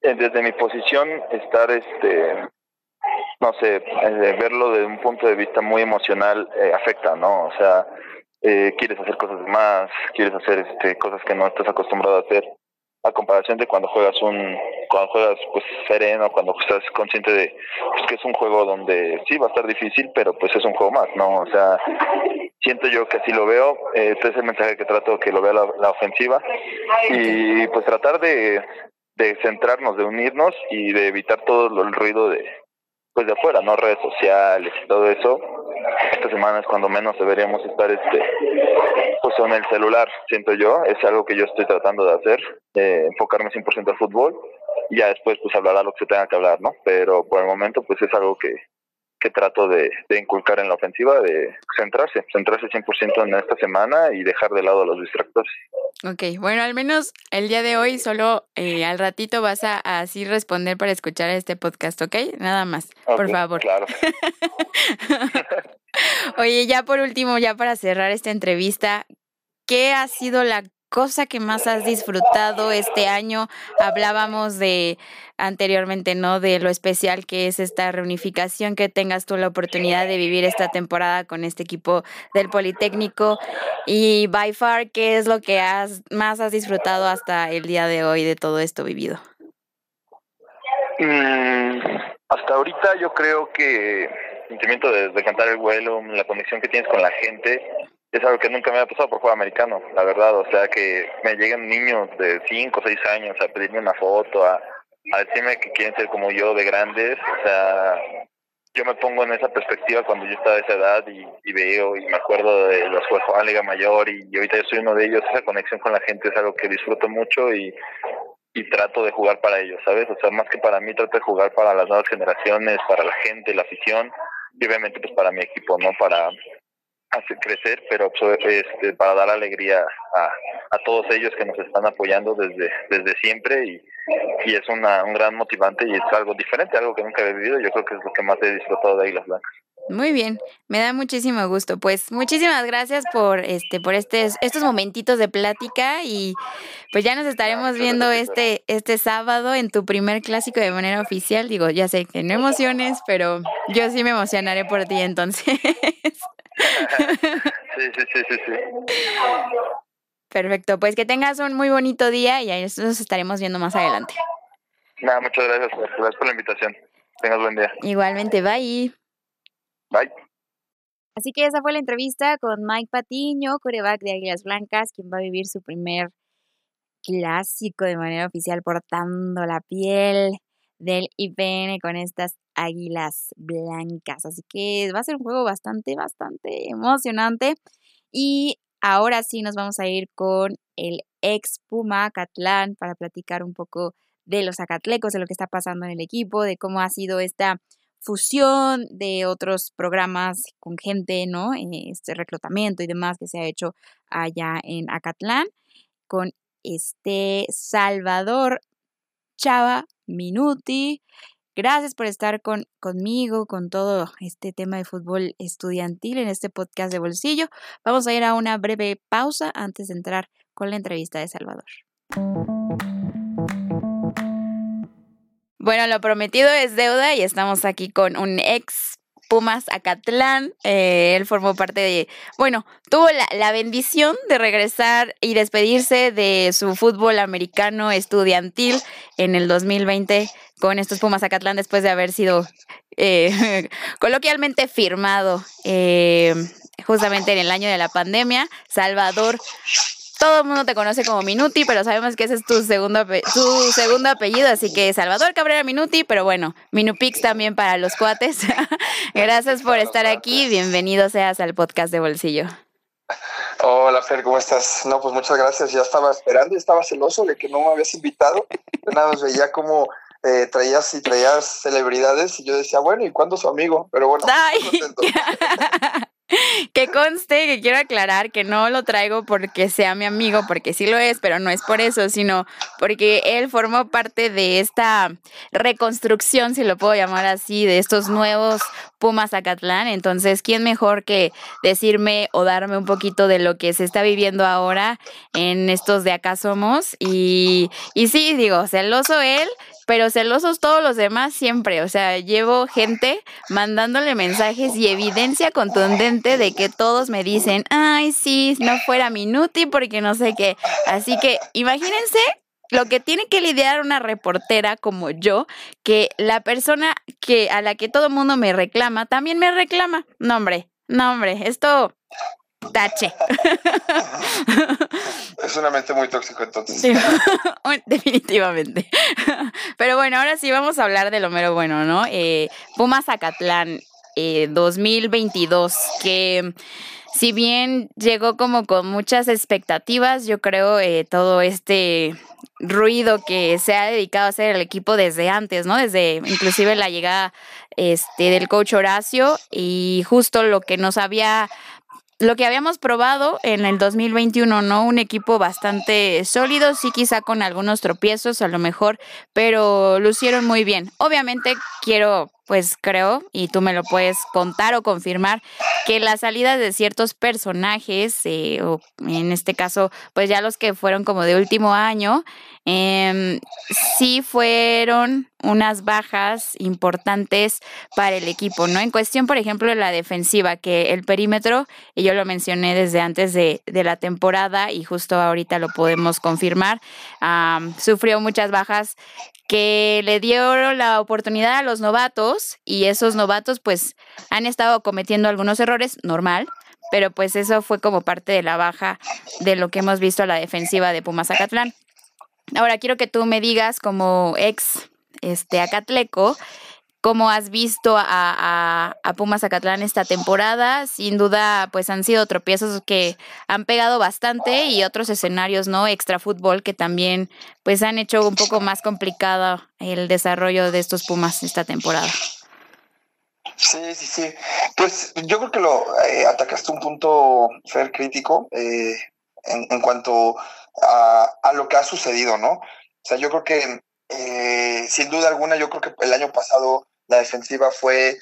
eh, desde mi posición estar este no sé, eh, verlo de un punto de vista muy emocional eh, afecta, ¿no? O sea, eh, quieres hacer cosas más, quieres hacer este, cosas que no estás acostumbrado a hacer, a comparación de cuando juegas un, cuando juegas pues sereno, cuando estás consciente de pues, que es un juego donde sí va a estar difícil, pero pues es un juego más, ¿no? O sea, siento yo que así lo veo, este es el mensaje que trato que lo vea la, la ofensiva y pues tratar de, de centrarnos, de unirnos y de evitar todo el ruido de pues de afuera, ¿no? Redes sociales y todo eso. Esta semana es cuando menos deberíamos estar este pues en el celular, siento yo, es algo que yo estoy tratando de hacer, eh, enfocarme 100% al fútbol y ya después pues hablará lo que se tenga que hablar, ¿no? Pero por el momento pues es algo que, que trato de, de inculcar en la ofensiva, de centrarse, centrarse 100% en esta semana y dejar de lado a los distractores. Ok, bueno, al menos el día de hoy solo eh, al ratito vas a, así responder para escuchar este podcast, ¿ok? Nada más, por favor. Claro. Oye, ya por último, ya para cerrar esta entrevista, ¿qué ha sido la cosa que más has disfrutado este año? Hablábamos de anteriormente, ¿no? De lo especial que es esta reunificación, que tengas tú la oportunidad de vivir esta temporada con este equipo del Politécnico. Y by far, ¿qué es lo que has, más has disfrutado hasta el día de hoy de todo esto vivido? Mm, hasta ahorita yo creo que el sentimiento de, de cantar el vuelo, la conexión que tienes con la gente, es algo que nunca me ha pasado por juego americano, la verdad. O sea, que me lleguen niños de 5 o 6 años a pedirme una foto, a, decirme que quieren ser como yo de grandes. O sea, yo me pongo en esa perspectiva cuando yo estaba de esa edad y, veo y me acuerdo de los juegos de Liga Mayor y, ahorita yo soy uno de ellos. Esa conexión con la gente es algo que disfruto mucho y, y trato de jugar para ellos, ¿sabes? O sea, más que para mí, trato de jugar para las nuevas generaciones, para la gente, la afición y obviamente pues para mi equipo, ¿no? Para hacer crecer, pero pues, este, para dar alegría a, a todos ellos que nos están apoyando desde, desde siempre y, y es una, un gran motivante y es algo diferente, algo que nunca he vivido, yo creo que es lo que más he disfrutado de Águilas Blancas. Muy bien, me da muchísimo gusto. Pues muchísimas gracias por este por este, estos momentitos de plática y pues ya nos estaremos viendo este este sábado en tu primer clásico de manera oficial. Digo, ya sé que no emociones, pero yo sí me emocionaré por ti entonces. sí, sí, sí, sí, sí. Perfecto, pues que tengas un muy bonito día y ahí nos estaremos viendo más adelante. Nada, muchas gracias, gracias por la invitación. Tengas buen día. Igualmente, bye. Bye. Así que esa fue la entrevista con Mike Patiño, coreback de Águilas Blancas, quien va a vivir su primer clásico de manera oficial portando la piel del IPN con estas águilas blancas. Así que va a ser un juego bastante, bastante emocionante. Y ahora sí nos vamos a ir con el ex Puma Acatlán para platicar un poco de los acatlecos, de lo que está pasando en el equipo, de cómo ha sido esta fusión de otros programas con gente, ¿no? Eh, este reclutamiento y demás que se ha hecho allá en Acatlán con este Salvador Chava Minuti. Gracias por estar con, conmigo, con todo este tema de fútbol estudiantil en este podcast de bolsillo. Vamos a ir a una breve pausa antes de entrar con la entrevista de Salvador. Bueno, lo prometido es deuda y estamos aquí con un ex Pumas Acatlán. Eh, él formó parte de, bueno, tuvo la, la, bendición de regresar y despedirse de su fútbol americano estudiantil en el 2020 con estos Pumas Acatlán después de haber sido eh, coloquialmente firmado eh, justamente en el año de la pandemia. Salvador todo el mundo te conoce como Minuti, pero sabemos que ese es tu segundo, tu segundo apellido, así que Salvador Cabrera Minuti, pero bueno, Minupix también para los cuates. Gracias por estar aquí, bienvenido seas al podcast de Bolsillo. Hola Fer, ¿cómo estás? No, pues muchas gracias, ya estaba esperando, estaba celoso de que no me habías invitado, nada más veía como eh, traías y traías celebridades y yo decía, bueno, ¿y cuándo su amigo? Pero bueno, que conste que quiero aclarar que no lo traigo porque sea mi amigo, porque sí lo es, pero no es por eso, sino porque él formó parte de esta reconstrucción, si lo puedo llamar así, de estos nuevos Pumas Acatlán. Entonces, ¿quién mejor que decirme o darme un poquito de lo que se está viviendo ahora en estos de acá somos? Y, y sí, digo, celoso él, pero celosos todos los demás siempre. O sea, llevo gente mandándole mensajes y evidencia contundente de que todos me dicen, ay, sí, no fuera Minuti porque no sé qué. Así que imagínense lo que tiene que lidiar una reportera como yo, que la persona que a la que todo mundo me reclama, también me reclama. No, hombre, no, hombre, esto Tache. es una mente muy tóxico entonces. definitivamente. Pero bueno, ahora sí vamos a hablar de lo mero bueno, ¿no? Eh, Pumas Zacatlán eh, 2022, que si bien llegó como con muchas expectativas, yo creo eh, todo este ruido que se ha dedicado a hacer el equipo desde antes, ¿no? Desde inclusive la llegada este, del coach Horacio y justo lo que nos había lo que habíamos probado en el 2021, ¿no? Un equipo bastante sólido, sí quizá con algunos tropiezos a lo mejor, pero lucieron muy bien. Obviamente quiero pues creo, y tú me lo puedes contar o confirmar, que la salida de ciertos personajes, eh, o en este caso, pues ya los que fueron como de último año, eh, sí fueron unas bajas importantes para el equipo, ¿no? En cuestión, por ejemplo, de la defensiva, que el perímetro, y yo lo mencioné desde antes de la temporada y justo ahorita lo podemos confirmar, sufrió muchas bajas que le dio la oportunidad a los novatos y esos novatos pues han estado cometiendo algunos errores, normal, pero pues eso fue como parte de la baja de lo que hemos visto a la defensiva de Pumas Acatlán. Ahora quiero que tú me digas como ex este Acatleco ¿Cómo has visto a, a, Pumas Zacatlán esta temporada? Sin duda, pues han sido tropiezos que han pegado bastante y otros escenarios, ¿no? Extra fútbol que también, pues han hecho un poco más complicado el desarrollo de estos Pumas esta temporada. Sí, sí, sí. Pues yo creo que lo eh, atacaste un punto, Fer, crítico eh, en, en, cuanto a, a, lo que ha sucedido, ¿no? O sea, yo creo que eh, sin duda alguna, yo creo que el año pasado la defensiva fue,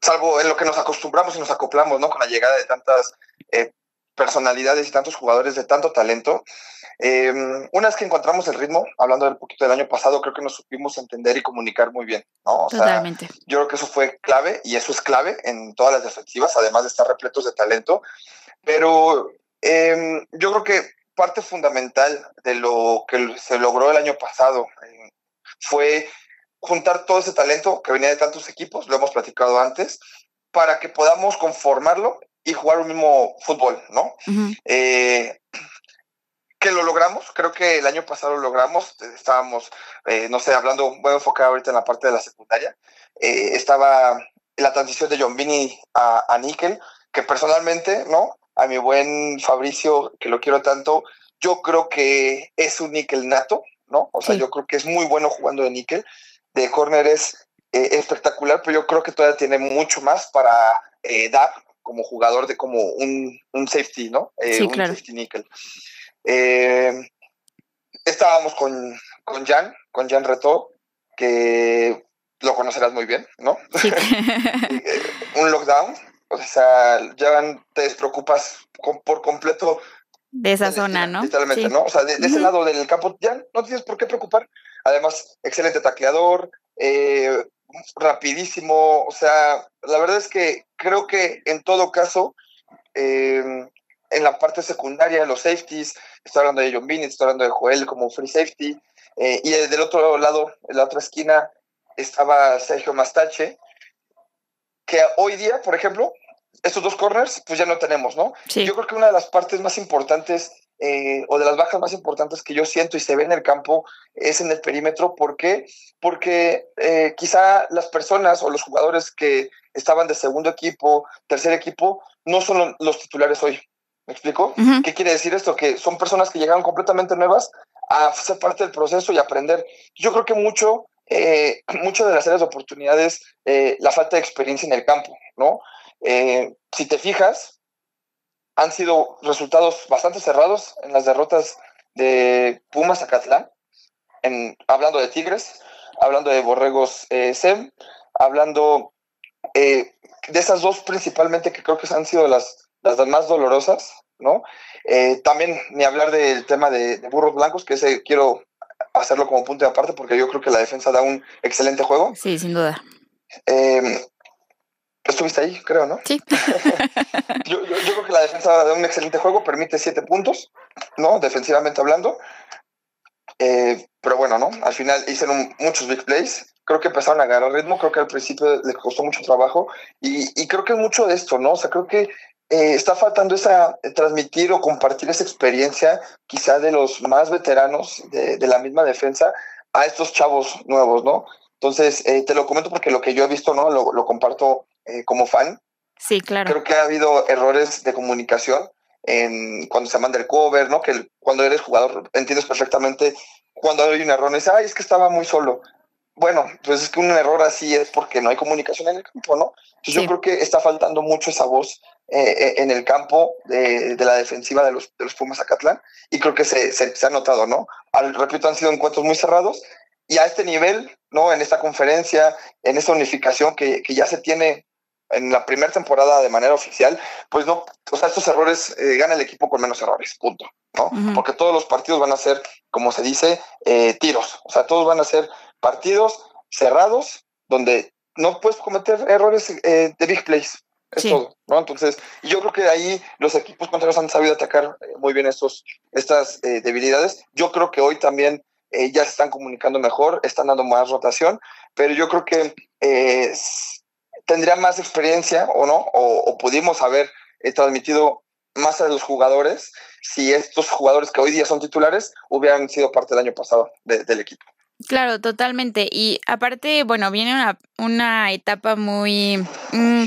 salvo, en lo que nos acostumbramos y nos acoplamos, ¿no? Con la llegada de tantas eh, personalidades y tantos jugadores de tanto talento. Em, una vez que encontramos el ritmo, hablando del poquito del año pasado, creo que nos supimos entender y comunicar muy bien, ¿no? Totalmente. yo creo que eso fue clave y eso es clave en todas las defensivas, además de estar repletos de talento. Pero em, yo creo que parte fundamental de lo que se logró el año pasado eh, fue juntar todo ese talento que venía de tantos equipos, lo hemos platicado antes, para que podamos conformarlo y jugar un mismo fútbol, ¿no? Eh, que lo logramos, creo que el año pasado lo logramos, estábamos, eh, no sé, hablando, voy a enfocar ahorita en la parte de la secundaria, estaba la transición de John Vini a, a Nickel, que personalmente, ¿no? A mi buen Fabricio, que lo quiero tanto, yo creo que es un níquel nato, ¿no? O sea, yo creo que es muy bueno jugando de níquel. De córner es eh, espectacular, pero yo creo que todavía tiene mucho más para eh, dar como jugador de como un, un safety, ¿no? Eh, un safety níquel. estábamos con, con Jan, con Jan Reto, que lo conocerás muy bien, ¿no? Sí. un lockdown, o sea, ya te despreocupas por completo. De esa zona, ¿no? Literalmente, ¿no? O sea, de, ese lado del campo ya no tienes por qué preocupar. Además, excelente tacleador, eh, rapidísimo. O sea, la verdad es que creo que en todo caso, em, en la parte secundaria, los safeties, estoy hablando de John Bean, estoy hablando de Joel como free safety, eh, y del otro lado, en la otra esquina, estaba Sergio Mastache, que hoy día, por ejemplo, estos dos corners, pues ya no tenemos, ¿no? Yo creo que una de las partes más importantes eh, o de las bajas más importantes que yo siento y se ve en el campo es en el perímetro. ¿Por qué? Porque eh, quizá las personas o los jugadores que estaban de segundo equipo, tercer equipo, no son los titulares hoy. ¿Me explico? ¿Qué quiere decir esto? Que son personas que llegaron completamente nuevas a ser parte del proceso y aprender. Yo creo que mucho eh, muchas de las áreas de oportunidades, eh, la falta de experiencia en el campo, ¿no? Eh, si te fijas, han sido resultados bastante cerrados en las derrotas de Pumas a en, hablando de Tigres, hablando de Borregos SEM, hablando de esas dos principalmente que creo que han sido las, las más dolorosas, ¿no? también ni hablar del tema de, de Burros Blancos, que ese quiero hacerlo como punto de aparte porque yo creo que la defensa da un excelente juego. Sí, sin duda. Em, estuviste ahí, creo, ¿no? Sí. yo, creo que la defensa da un excelente juego, permite siete puntos, ¿no? Defensivamente hablando. Eh, pero bueno, ¿no? Al final hicieron muchos big plays. Creo que empezaron a agarrar ritmo. Creo que al principio les costó mucho trabajo. Y, y creo que es mucho de esto, ¿no? O sea, creo que eh, está faltando esa eh, transmitir o compartir esa experiencia quizá de los más veteranos de, la misma defensa a estos chavos nuevos, ¿no? Entonces, eh, te lo comento porque lo que yo he visto, ¿no? Lo, comparto como fan. Sí, claro. Creo que ha habido errores de comunicación en cuando se manda el cover, ¿no? Que cuando eres jugador entiendes perfectamente cuando hay un error, dices, ay, es que estaba muy solo bueno, pues es que un error así es porque no hay comunicación en el campo, ¿no? Entonces yo creo que está faltando mucho esa voz eh, eh, en el campo de, la defensiva de los, de los Pumas Acatlán y creo que se, se, ha notado, ¿no? Al, repito, han sido encuentros muy cerrados y a este nivel, ¿no? En esta conferencia, en esta unificación que, que ya se tiene en la primera temporada de manera oficial, pues no, o sea, estos errores eh, gana el equipo con menos errores, punto, ¿no? Porque todos los partidos van a ser, como se dice, tiros, o sea, todos van a ser partidos cerrados donde no puedes cometer errores eh, de big plays. Es todo, ¿no? Entonces, yo creo que ahí los equipos contrarios han sabido atacar eh, muy bien estos, estas eh, debilidades. Yo creo que hoy también ya se están comunicando mejor, están dando más rotación, pero yo creo que tendría más experiencia o no, o, pudimos haber transmitido más a los jugadores si estos jugadores que hoy día son titulares hubieran sido parte del año pasado del equipo. Claro, totalmente. Y aparte, bueno, viene una, una etapa muy... Mm,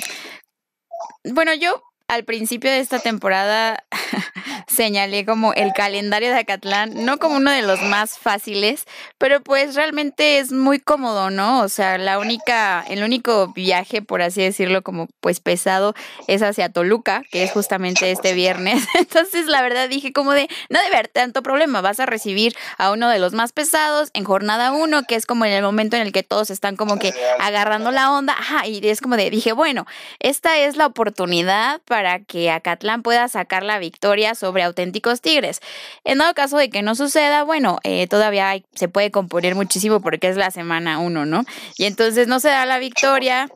bueno, yo al principio de esta temporada señalé como el calendario de Acatlán, no como uno de los más fáciles, pero pues realmente es muy cómodo, ¿no? O sea, la única, el único viaje, por así decirlo, como pues pesado, es hacia Toluca, que es justamente este viernes. Entonces, la verdad dije como de, no debe haber tanto problema, vas a recibir a uno de los más pesados en jornada uno, que es como en el momento en el que todos están como que agarrando la onda, ajá, y es como de, dije, bueno, esta es la oportunidad para que Acatlán pueda sacar la victoria sobre auténticos Tigres. En dado caso de que no suceda, bueno, eh, todavía se puede componer muchísimo porque es la semana uno, ¿no? Y entonces no se da la victoria.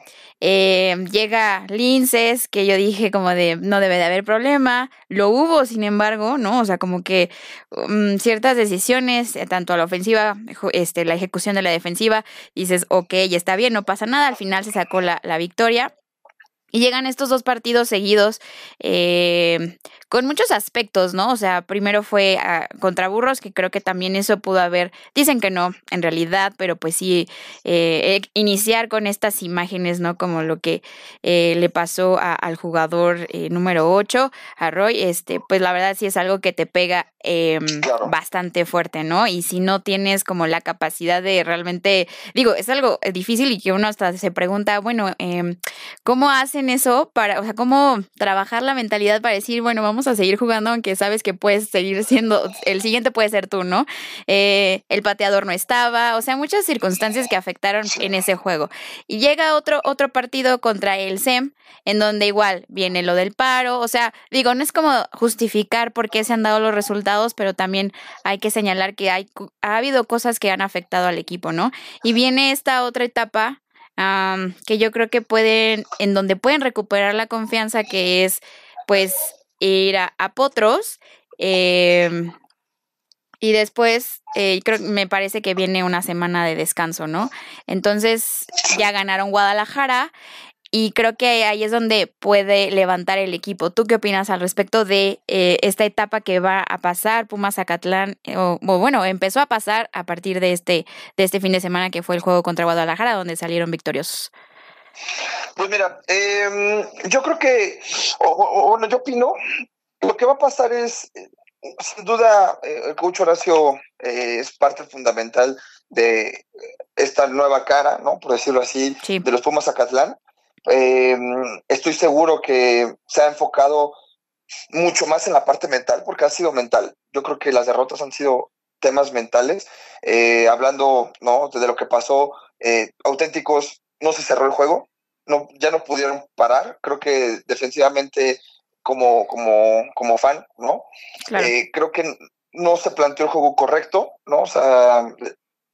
Eh, llega Linces, que yo dije como de no debe de haber problema, lo hubo, sin embargo, ¿no? O sea, como que mm, ciertas decisiones, eh, tanto a la ofensiva, este, la ejecución de la defensiva, dices, ok, está bien, no pasa nada, al final se sacó la, la victoria. Y llegan estos dos partidos seguidos eh, con muchos aspectos, ¿no? O sea, primero fue ah, contra Burros, que creo que también eso pudo haber, dicen que no, en realidad, pero pues sí, eh, iniciar con estas imágenes, ¿no? Como lo que eh, le pasó al jugador eh, número 8, a Roy, este, pues la verdad sí es algo que te pega em, bastante fuerte, ¿no? Y si no tienes como la capacidad de realmente, digo, es algo difícil y que uno hasta se pregunta, bueno, em, ¿cómo hacen eso para, o sea, cómo trabajar la mentalidad para decir, bueno, vamos a seguir jugando, aunque sabes que puedes seguir siendo, el siguiente puede ser tú, ¿no? Eh, el pateador no estaba, o sea, muchas circunstancias que afectaron en ese juego. Y llega otro, otro partido contra el SEM, en donde igual viene lo del paro, o sea, digo, no es como justificar por qué se han dado los resultados, pero también hay que señalar que hay, ha habido cosas que han afectado al equipo, ¿no? Y viene esta otra etapa que yo creo que pueden, en donde pueden recuperar la confianza, que es pues ir a, Potros. Em, y después, eh, creo, me parece que viene una semana de descanso, ¿no? Entonces, ya ganaron Guadalajara y creo que ahí es donde puede levantar el equipo. ¿Tú qué opinas al respecto de eh, esta etapa que va a pasar Pumas Zacatlán? Eh, o, bueno, empezó a pasar a partir de este, de este fin de semana que fue el juego contra Guadalajara, donde salieron victoriosos. Pues mira, em, yo creo que, o, bueno, yo opino, lo que va a pasar es, sin duda, eh, el coach Horacio eh, es parte fundamental de esta nueva cara, ¿no? Por decirlo así, de los Pumas Acatlán. Em, estoy seguro que se ha enfocado mucho más en la parte mental, porque ha sido mental. Yo creo que las derrotas han sido temas mentales. Eh, hablando, ¿no? De lo que pasó, auténticos no se cerró el juego, no, ya no pudieron parar. Creo que defensivamente, como, como, como fan, ¿no? Eh, creo que no se planteó el juego correcto, ¿no? O sea,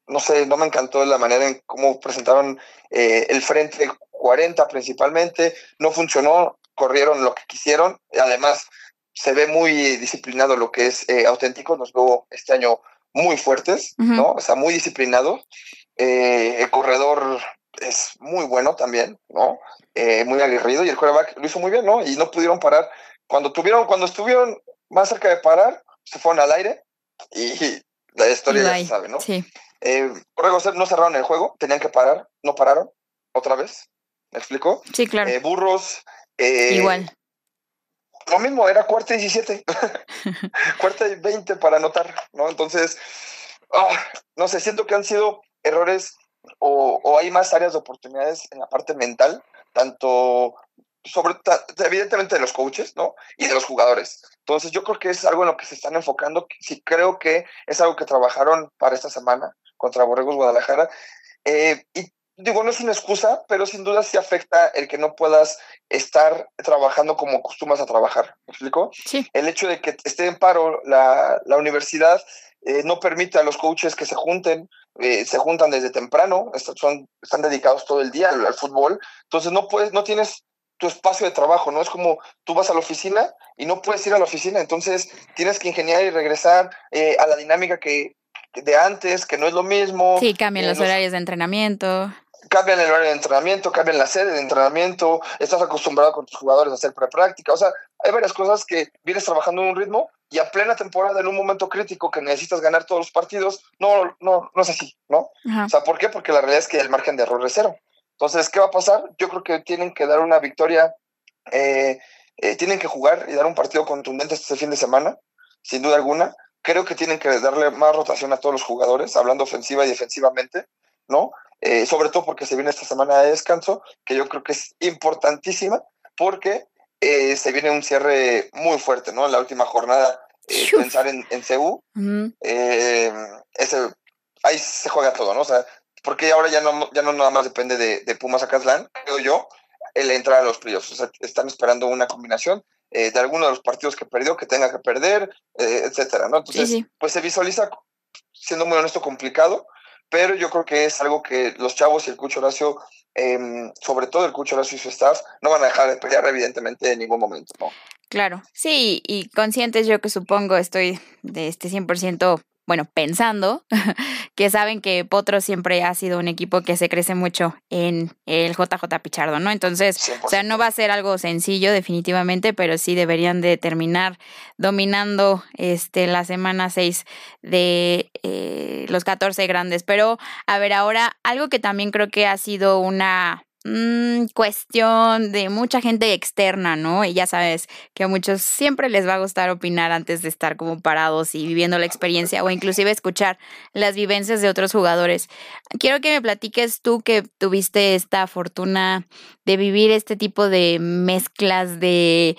no sé, no me encantó la manera en cómo presentaron eh, el frente 40 principalmente, no funcionó, corrieron lo que quisieron, además se ve muy disciplinado lo que es eh, auténtico, nos veo este año muy fuertes, ¿no? O sea, muy disciplinados. el corredor es muy bueno también, ¿no? Eh, muy aguerrido y el quarterback lo hizo muy bien, ¿no? Y no pudieron parar. Cuando tuvieron, cuando estuvieron más cerca de parar, se fueron al aire y la historia ya se sabe, ¿no? Sí. Eh, no cerraron el juego, tenían que parar, no pararon, otra vez, ¿me explico? Sí, claro. Eh, burros. Eh, Igual. Lo mismo, era cuarta y 17, cuarta y 20 para anotar, ¿no? Entonces, ah, no sé, siento que han sido errores o, hay más áreas de oportunidades en la parte mental, tanto sobre evidentemente de los coaches, ¿no? Y de los jugadores. Entonces yo creo que es algo en lo que se están enfocando. Sí creo que es algo que trabajaron para esta semana contra Borregos Guadalajara. Eh, y digo, no es una excusa, pero sin duda sí afecta el que no puedas estar trabajando como acostumbras a trabajar. ¿Me explico? Sí. El hecho de que esté en paro la, la universidad eh, no permite a los coaches que se junten, eh, se juntan desde temprano, son, están dedicados todo el día al, fútbol, entonces no puedes, no tienes tu espacio de trabajo, ¿no? Es como tú vas a la oficina y no puedes ir a la oficina, entonces tienes que ingeniar y regresar eh, a la dinámica que de antes, que no es lo mismo. Sí, cambian los horarios de entrenamiento. cambian el horario de entrenamiento, cambian la sede de entrenamiento, estás acostumbrado con tus jugadores a hacer prepráctica, o sea, hay varias cosas que vienes trabajando en un ritmo y a plena temporada, en un momento crítico que necesitas ganar todos los partidos, no, no, no es así, ¿no? O sea, ¿por qué? Porque la realidad es que el margen de error es cero. Entonces, ¿qué va a pasar? Yo creo que tienen que dar una victoria, eh, eh, tienen que jugar y dar un partido contundente este fin de semana, sin duda alguna. Creo que tienen que darle más rotación a todos los jugadores, hablando ofensiva y defensivamente, ¿no? Eh, sobre todo porque se viene esta semana de descanso, que yo creo que es importantísima, porque eh, se viene un cierre muy fuerte, ¿no? En la última jornada, eh, pensar en, en CU, ese, ahí se juega todo, ¿no? O sea, porque ahora ya no, ya no nada más depende de, de Pumas a Kazlán, creo yo, el entrar a los playoffs. O sea, están esperando una combinación de alguno de los partidos que perdió, que tenga que perder, etcétera, ¿no? Entonces, pues se visualiza, siendo muy honesto, complicado, pero yo creo que es algo que los chavos y el Cucho Horacio, em, sobre todo el Cucho Horacio y su staff, no van a dejar de pelear evidentemente en ningún momento, ¿no? Claro, sí, y conscientes yo que supongo estoy de este 100% bueno, pensando que saben que Potro siempre ha sido un equipo que se crece mucho en el JJ Pichardo, ¿no? Entonces, o sea, no va a ser algo sencillo definitivamente, pero sí deberían de terminar dominando este la semana 6 de eh, los 14 grandes. Pero, a ver, ahora algo que también creo que ha sido una Mm, cuestión de mucha gente externa, ¿no? Y ya sabes que a muchos siempre les va a gustar opinar antes de estar como parados y viviendo la experiencia o inclusive escuchar las vivencias de otros jugadores. Quiero que me platiques tú que tuviste esta fortuna de vivir este tipo de mezclas de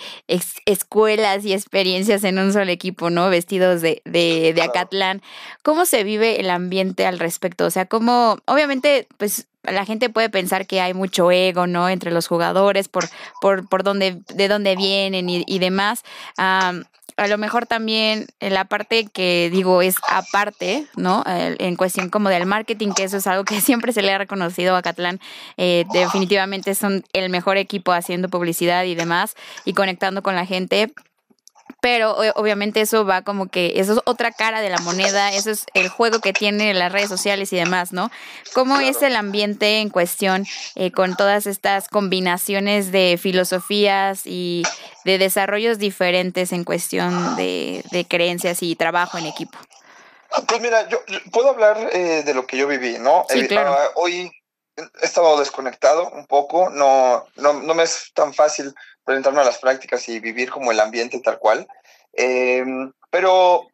escuelas y experiencias en un solo equipo, ¿no? Vestidos de, de, de Acatlán. ¿Cómo se vive el ambiente al respecto? O sea, cómo, obviamente, pues la gente puede pensar que hay mucho ego, ¿no? Entre los jugadores, por, por, por dónde, de dónde vienen y, demás. a lo mejor también la parte que digo es aparte, ¿no? En cuestión como del marketing, que eso es algo que siempre se le ha reconocido a Catlán. Eh, definitivamente son el mejor equipo haciendo publicidad y demás y conectando con la gente pero obviamente eso va como que, eso es otra cara de la moneda, eso es el juego que tiene las redes sociales y demás, ¿no? ¿Cómo es el ambiente en cuestión eh, con todas estas combinaciones de filosofías y de desarrollos diferentes en cuestión de, creencias y trabajo en equipo? Pues mira, yo puedo hablar eh, de lo que yo viví, ¿no? Sí, eh, claro. Ah, hoy he estado desconectado un poco, no, no, no me es tan fácil presentarme a las prácticas y vivir como el ambiente tal cual. Em, pero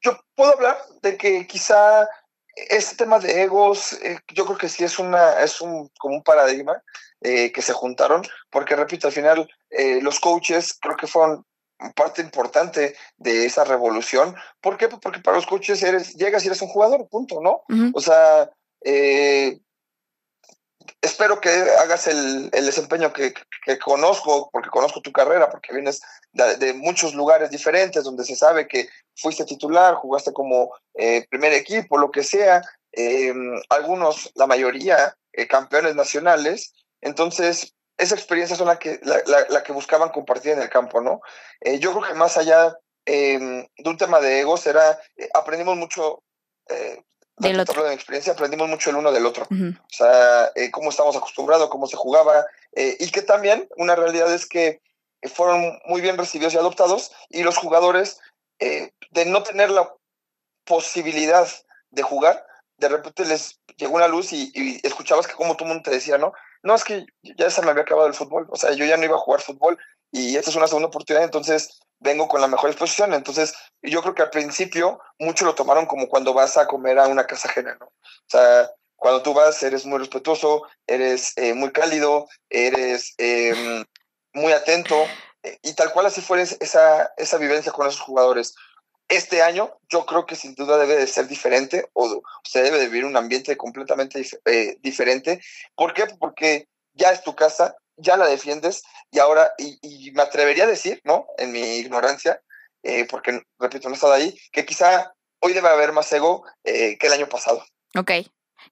yo puedo hablar de que quizá este tema de egos, eh, yo creo que sí es, una, es un, como un paradigma eh, que se juntaron, porque repito, al final eh, los coaches creo que fueron parte importante de esa revolución. ¿Por qué? Porque para los coaches eres, llegas y eres un jugador, punto, ¿no? O sea, espero que hagas el, el desempeño que, que, conozco, porque conozco tu carrera, porque vienes de, de, muchos lugares diferentes donde se sabe que fuiste titular, jugaste como eh, primer equipo, lo que sea, eh, algunos, la mayoría, eh, campeones nacionales. Entonces, esa experiencia es la que, la, la, la, que buscaban compartir en el campo, ¿no? yo creo que más allá de un tema de egos, era, aprendimos mucho del otro. de experiencia aprendimos mucho el uno del otro. O sea, eh, cómo estamos acostumbrados, cómo se jugaba, eh, y que también una realidad es que fueron muy bien recibidos y adoptados, y los jugadores, eh, de no tener la posibilidad de jugar, de repente les llegó una luz y, y, escuchabas que como todo el mundo te decía, ¿no? No, es que ya se me había acabado el fútbol, o sea, yo ya no iba a jugar fútbol y esta es una segunda oportunidad, entonces vengo con la mejor exposición. Entonces, yo creo que al principio mucho lo tomaron como cuando vas a comer a una casa ajena, ¿no? O sea, cuando tú vas, eres muy respetuoso, eres eh, muy cálido, eres eh, muy atento, eh, y tal cual así fue esa, esa vivencia con esos jugadores. Este año yo creo que sin duda debe de ser diferente o se debe de vivir un ambiente completamente dif eh, diferente. ¿Por qué? Porque ya es tu casa, ya la defiendes y ahora, y, y me atrevería a decir, ¿no? En mi ignorancia, eh, porque, repito, no he estado ahí, que quizá hoy debe haber más ego eh, que el año pasado. Ok.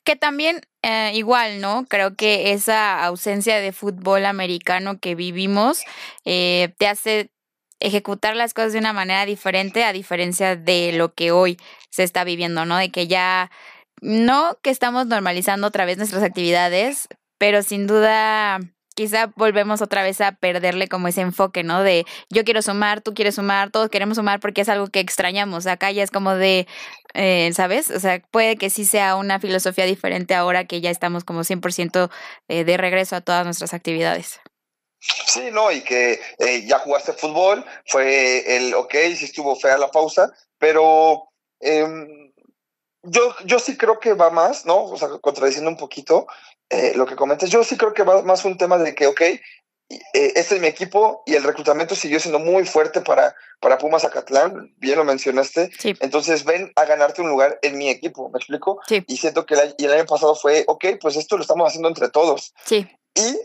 Que también eh, igual, ¿no? Creo que esa ausencia de fútbol americano que vivimos te hace ejecutar las cosas de una manera diferente a diferencia de lo que hoy se está viviendo, ¿no? De que ya no que estamos normalizando otra vez nuestras actividades, pero sin duda quizá volvemos otra vez a perderle como ese enfoque, ¿no? De yo quiero sumar, tú quieres sumar, todos queremos sumar porque es algo que extrañamos. Acá ya es como de, eh, ¿sabes? O sea, puede que sí sea una filosofía diferente ahora que ya estamos como 100% eh, de regreso a todas nuestras actividades. Sí, no, y que eh, ya jugaste fútbol, fue el ok, sí estuvo fea la pausa, pero em, yo, yo sí creo que va más, ¿no? O sea, contradiciendo un poquito eh, lo que comentas, yo sí creo que va más un tema de que, ok, eh, este es mi equipo y el reclutamiento siguió siendo muy fuerte para, para Pumas Acatlán, bien lo mencionaste. Entonces ven a ganarte un lugar en mi equipo, ¿me explico? Sí. Y siento que el, y el año pasado fue, ok, pues esto lo estamos haciendo entre todos. Sí. Y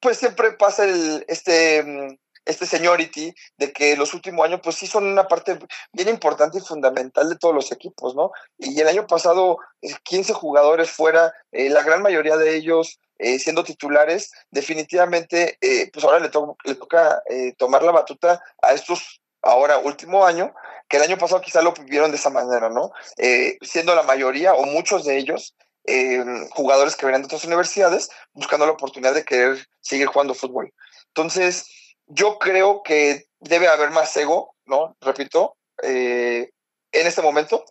pues siempre pasa el, este, mm, este seniority de que los últimos años pues sí son una parte bien importante y fundamental de todos los equipos, ¿no? Y el año pasado 15 eh, jugadores fuera, eh, la gran mayoría de ellos eh, siendo titulares, definitivamente pues ahora le, toca tomar la batuta a estos ahora último año, que el año pasado quizá lo vivieron de esa manera, ¿no? siendo la mayoría o muchos de ellos eh, jugadores que venían de otras universidades buscando la oportunidad de querer seguir jugando fútbol. Entonces, yo creo que debe haber más ego, ¿no? Repito, eh, en este momento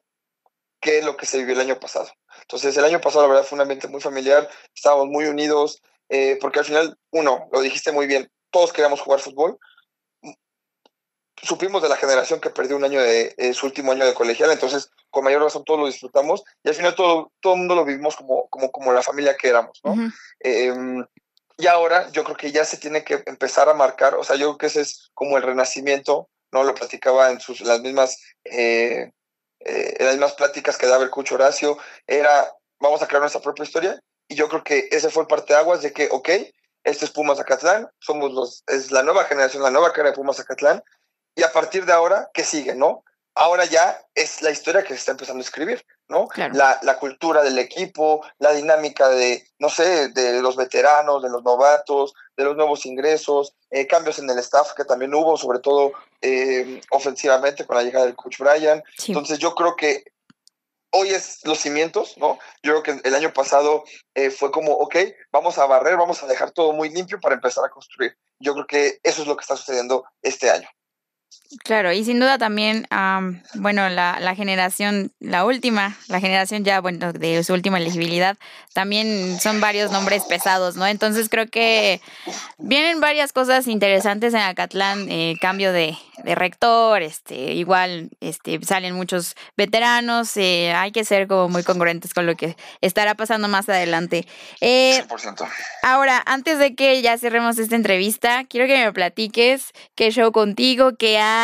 que lo que se vivió el año pasado. Entonces, el año pasado, la verdad, fue un ambiente muy familiar, estábamos muy unidos, eh, porque al final, uno, lo dijiste muy bien, todos queríamos jugar fútbol, supimos de la generación que perdió un año de su último año de colegial, entonces con mayor razón todos lo disfrutamos y al final todo, todo el mundo lo vivimos como, como, como la familia que éramos, ¿no? Em, y ahora yo creo que ya se tiene que empezar a marcar, o sea, yo creo que ese es como el renacimiento, ¿no? Lo platicaba en sus, las mismas, eh, eh, las mismas pláticas que daba el Cucho Horacio, era, vamos a crear nuestra propia historia y yo creo que ese fue el parteaguas de que, ok, este es Pumas Acatlán, somos los, es la nueva generación, la nueva cara de Pumas Acatlán, y a partir de ahora, ¿qué sigue, no? Ahora ya es la historia que se está empezando a escribir, ¿no? La, la, cultura del equipo, la dinámica de, no sé, de los veteranos, de los novatos, de los nuevos ingresos, eh, cambios en el staff que también hubo, sobre todo eh, ofensivamente con la llegada del coach Brian. Entonces yo creo que hoy es los cimientos, ¿no? Yo creo que el año pasado eh, fue como, ok, vamos a barrer, vamos a dejar todo muy limpio para empezar a construir. Yo creo que eso es lo que está sucediendo este año. Claro, y sin duda también, bueno, la, la, generación, la última, la generación ya, bueno, de su última elegibilidad, también son varios nombres pesados, ¿no? Entonces creo que vienen varias cosas interesantes en Acatlán, eh, cambio de, de, rector, este, igual este, salen muchos veteranos, eh, hay que ser como muy congruentes con lo que estará pasando más adelante. Eh, 100%. Ahora, antes de que ya cerremos esta entrevista, quiero que me platiques qué show contigo, qué hay.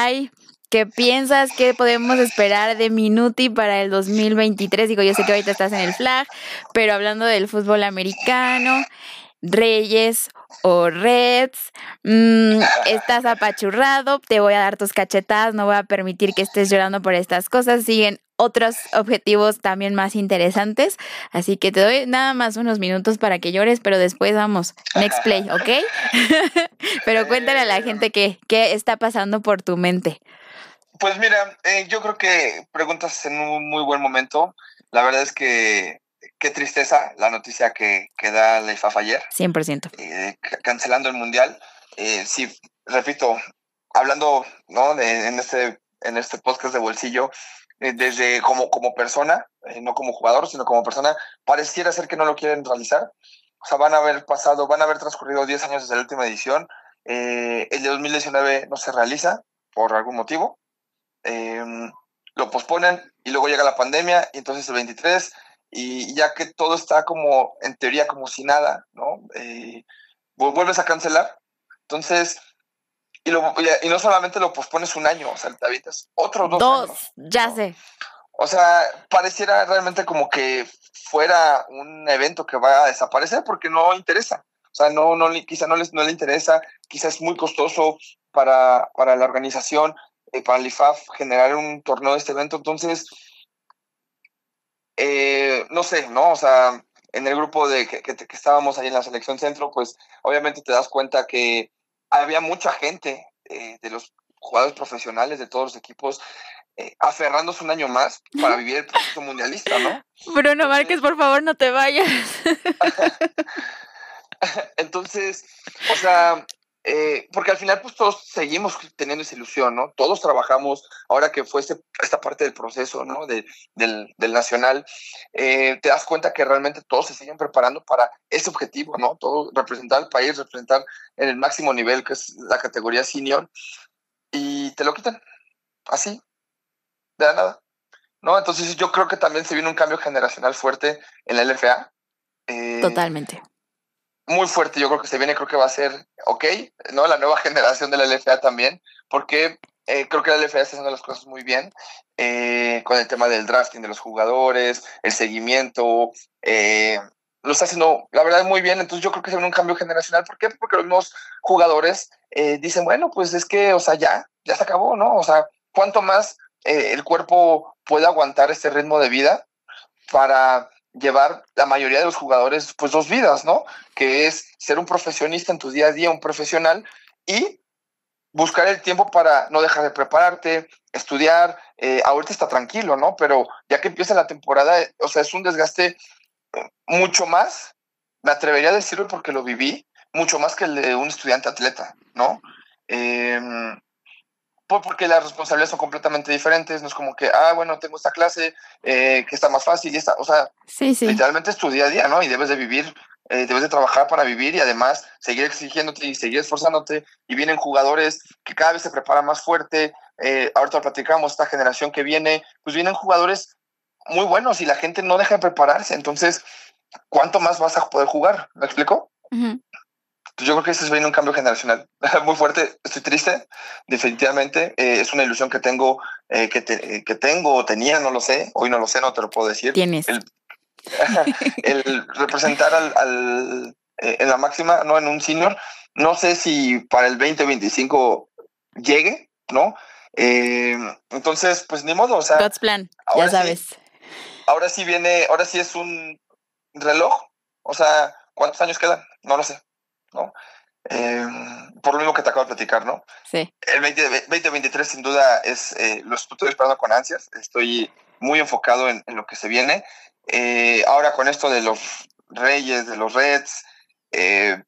¿Qué piensas que podemos esperar de Minuti para el 2023? Digo, yo sé que ahorita estás en el flag, pero hablando del fútbol americano, Reyes o Reds, mm, estás apachurrado, te voy a dar tus cachetadas, no voy a permitir que estés llorando por estas cosas, siguen otros objetivos también más interesantes, así que te doy nada más unos minutos para que llores, pero después vamos, next play, ¿ok? pero cuéntale a la gente qué, qué está pasando por tu mente. Pues mira, eh, yo creo que preguntas en un muy buen momento. La verdad es que qué tristeza la noticia que, que da la IFAF ayer. 100%. Eh, cancelando el Mundial. Eh, sí, repito, hablando ¿no? De, en, este, en este podcast de bolsillo, eh, desde como, como persona, eh, no como jugador, sino como persona, pareciera ser que no lo quieren realizar. O sea, van a haber pasado, van a haber transcurrido 10 años desde la última edición. el de 2019 no se realiza por algún motivo. Em, lo posponen y luego llega la pandemia y entonces el 23 y ya que todo está como en teoría como si nada, ¿no? Eh, vuelves a cancelar. Entonces, y, lo, y, no solamente lo pospones un año, o sea, te avientas otros dos, dos ya sé. O sea, pareciera realmente como que fuera un evento que va a desaparecer porque no interesa. O sea, no, no, quizá no, les, no le interesa, quizá es muy costoso para, para la organización, eh, para el IFAF generar un torneo de este evento. Entonces, eh, no sé, ¿no? O sea, en el grupo de que, que, estábamos ahí en la selección centro, pues obviamente te das cuenta que había mucha gente eh, de los jugadores profesionales de todos los equipos eh, aferrándose un año más para vivir el proceso mundialista, ¿no? Bruno Márquez, por favor, no te vayas. Entonces, o sea, eh, porque al final pues todos seguimos teniendo esa ilusión, ¿no? Todos trabajamos, ahora que fue este, esta parte del proceso, ¿no? del, del, nacional, eh, te das cuenta que realmente todos se siguen preparando para ese objetivo, ¿no? Todo, representar al país, representar en el máximo nivel, que es la categoría senior, y te lo quitan, así, de la nada, ¿no? Entonces yo creo que también se viene un cambio generacional fuerte en la LFA. Eh, Totalmente muy fuerte, yo creo que se viene, creo que va a ser ok, ¿no? La nueva generación de la LFA también, porque eh, creo que la LFA está haciendo las cosas muy bien eh, con el tema del drafting de los jugadores, el seguimiento, eh, lo está haciendo, la verdad, muy bien. Entonces yo creo que se viene un cambio generacional. ¿Por qué? Porque los mismos jugadores dicen, bueno, pues es que, o sea, ya, ya se acabó, ¿no? O sea, ¿cuánto más el cuerpo puede aguantar este ritmo de vida para llevar la mayoría de los jugadores pues dos vidas, ¿no? Que es ser un profesionista en tu día a día, un profesional y buscar el tiempo para no dejar de prepararte, estudiar. Eh, ahorita está tranquilo, ¿no? Pero ya que empieza la temporada, o sea, es un desgaste mucho más, me atrevería a decirlo porque lo viví, mucho más que el de un estudiante atleta, ¿no? Eh, porque las responsabilidades son completamente diferentes, no es como que, ah, bueno, tengo esta clase eh, que está más fácil y esta, o sea, literalmente es tu día a día, ¿no? Y debes de vivir, eh, debes de trabajar para vivir y además seguir exigiéndote y seguir esforzándote. Y vienen jugadores que cada vez se preparan más fuerte, eh, ahorita platicamos, esta generación que viene, pues vienen jugadores muy buenos y la gente no deja de prepararse, entonces, ¿cuánto más vas a poder jugar? ¿Me explico? Yo creo que ese viene un cambio generacional muy fuerte. Estoy triste, definitivamente. Eh, es una ilusión que tengo, eh, que, que tengo o tenía, no lo sé. Hoy no lo sé, no te lo puedo decir. Tienes. El, el representar al, al eh, en la máxima, no en un senior. No sé si para el 2025 llegue, ¿no? entonces, pues ni modo, o sea. God's plan, ya sabes. ahora sí viene, ahora sí es un reloj. O sea, ¿cuántos años quedan? No lo sé. ¿No? Em, por lo mismo que te acabo de platicar, ¿no? Sí. El 2023 sin duda es, eh, lo estoy esperando con ansias, estoy muy enfocado en, lo que se viene. Eh, ahora con esto de los Reyes, de los Reds, eh,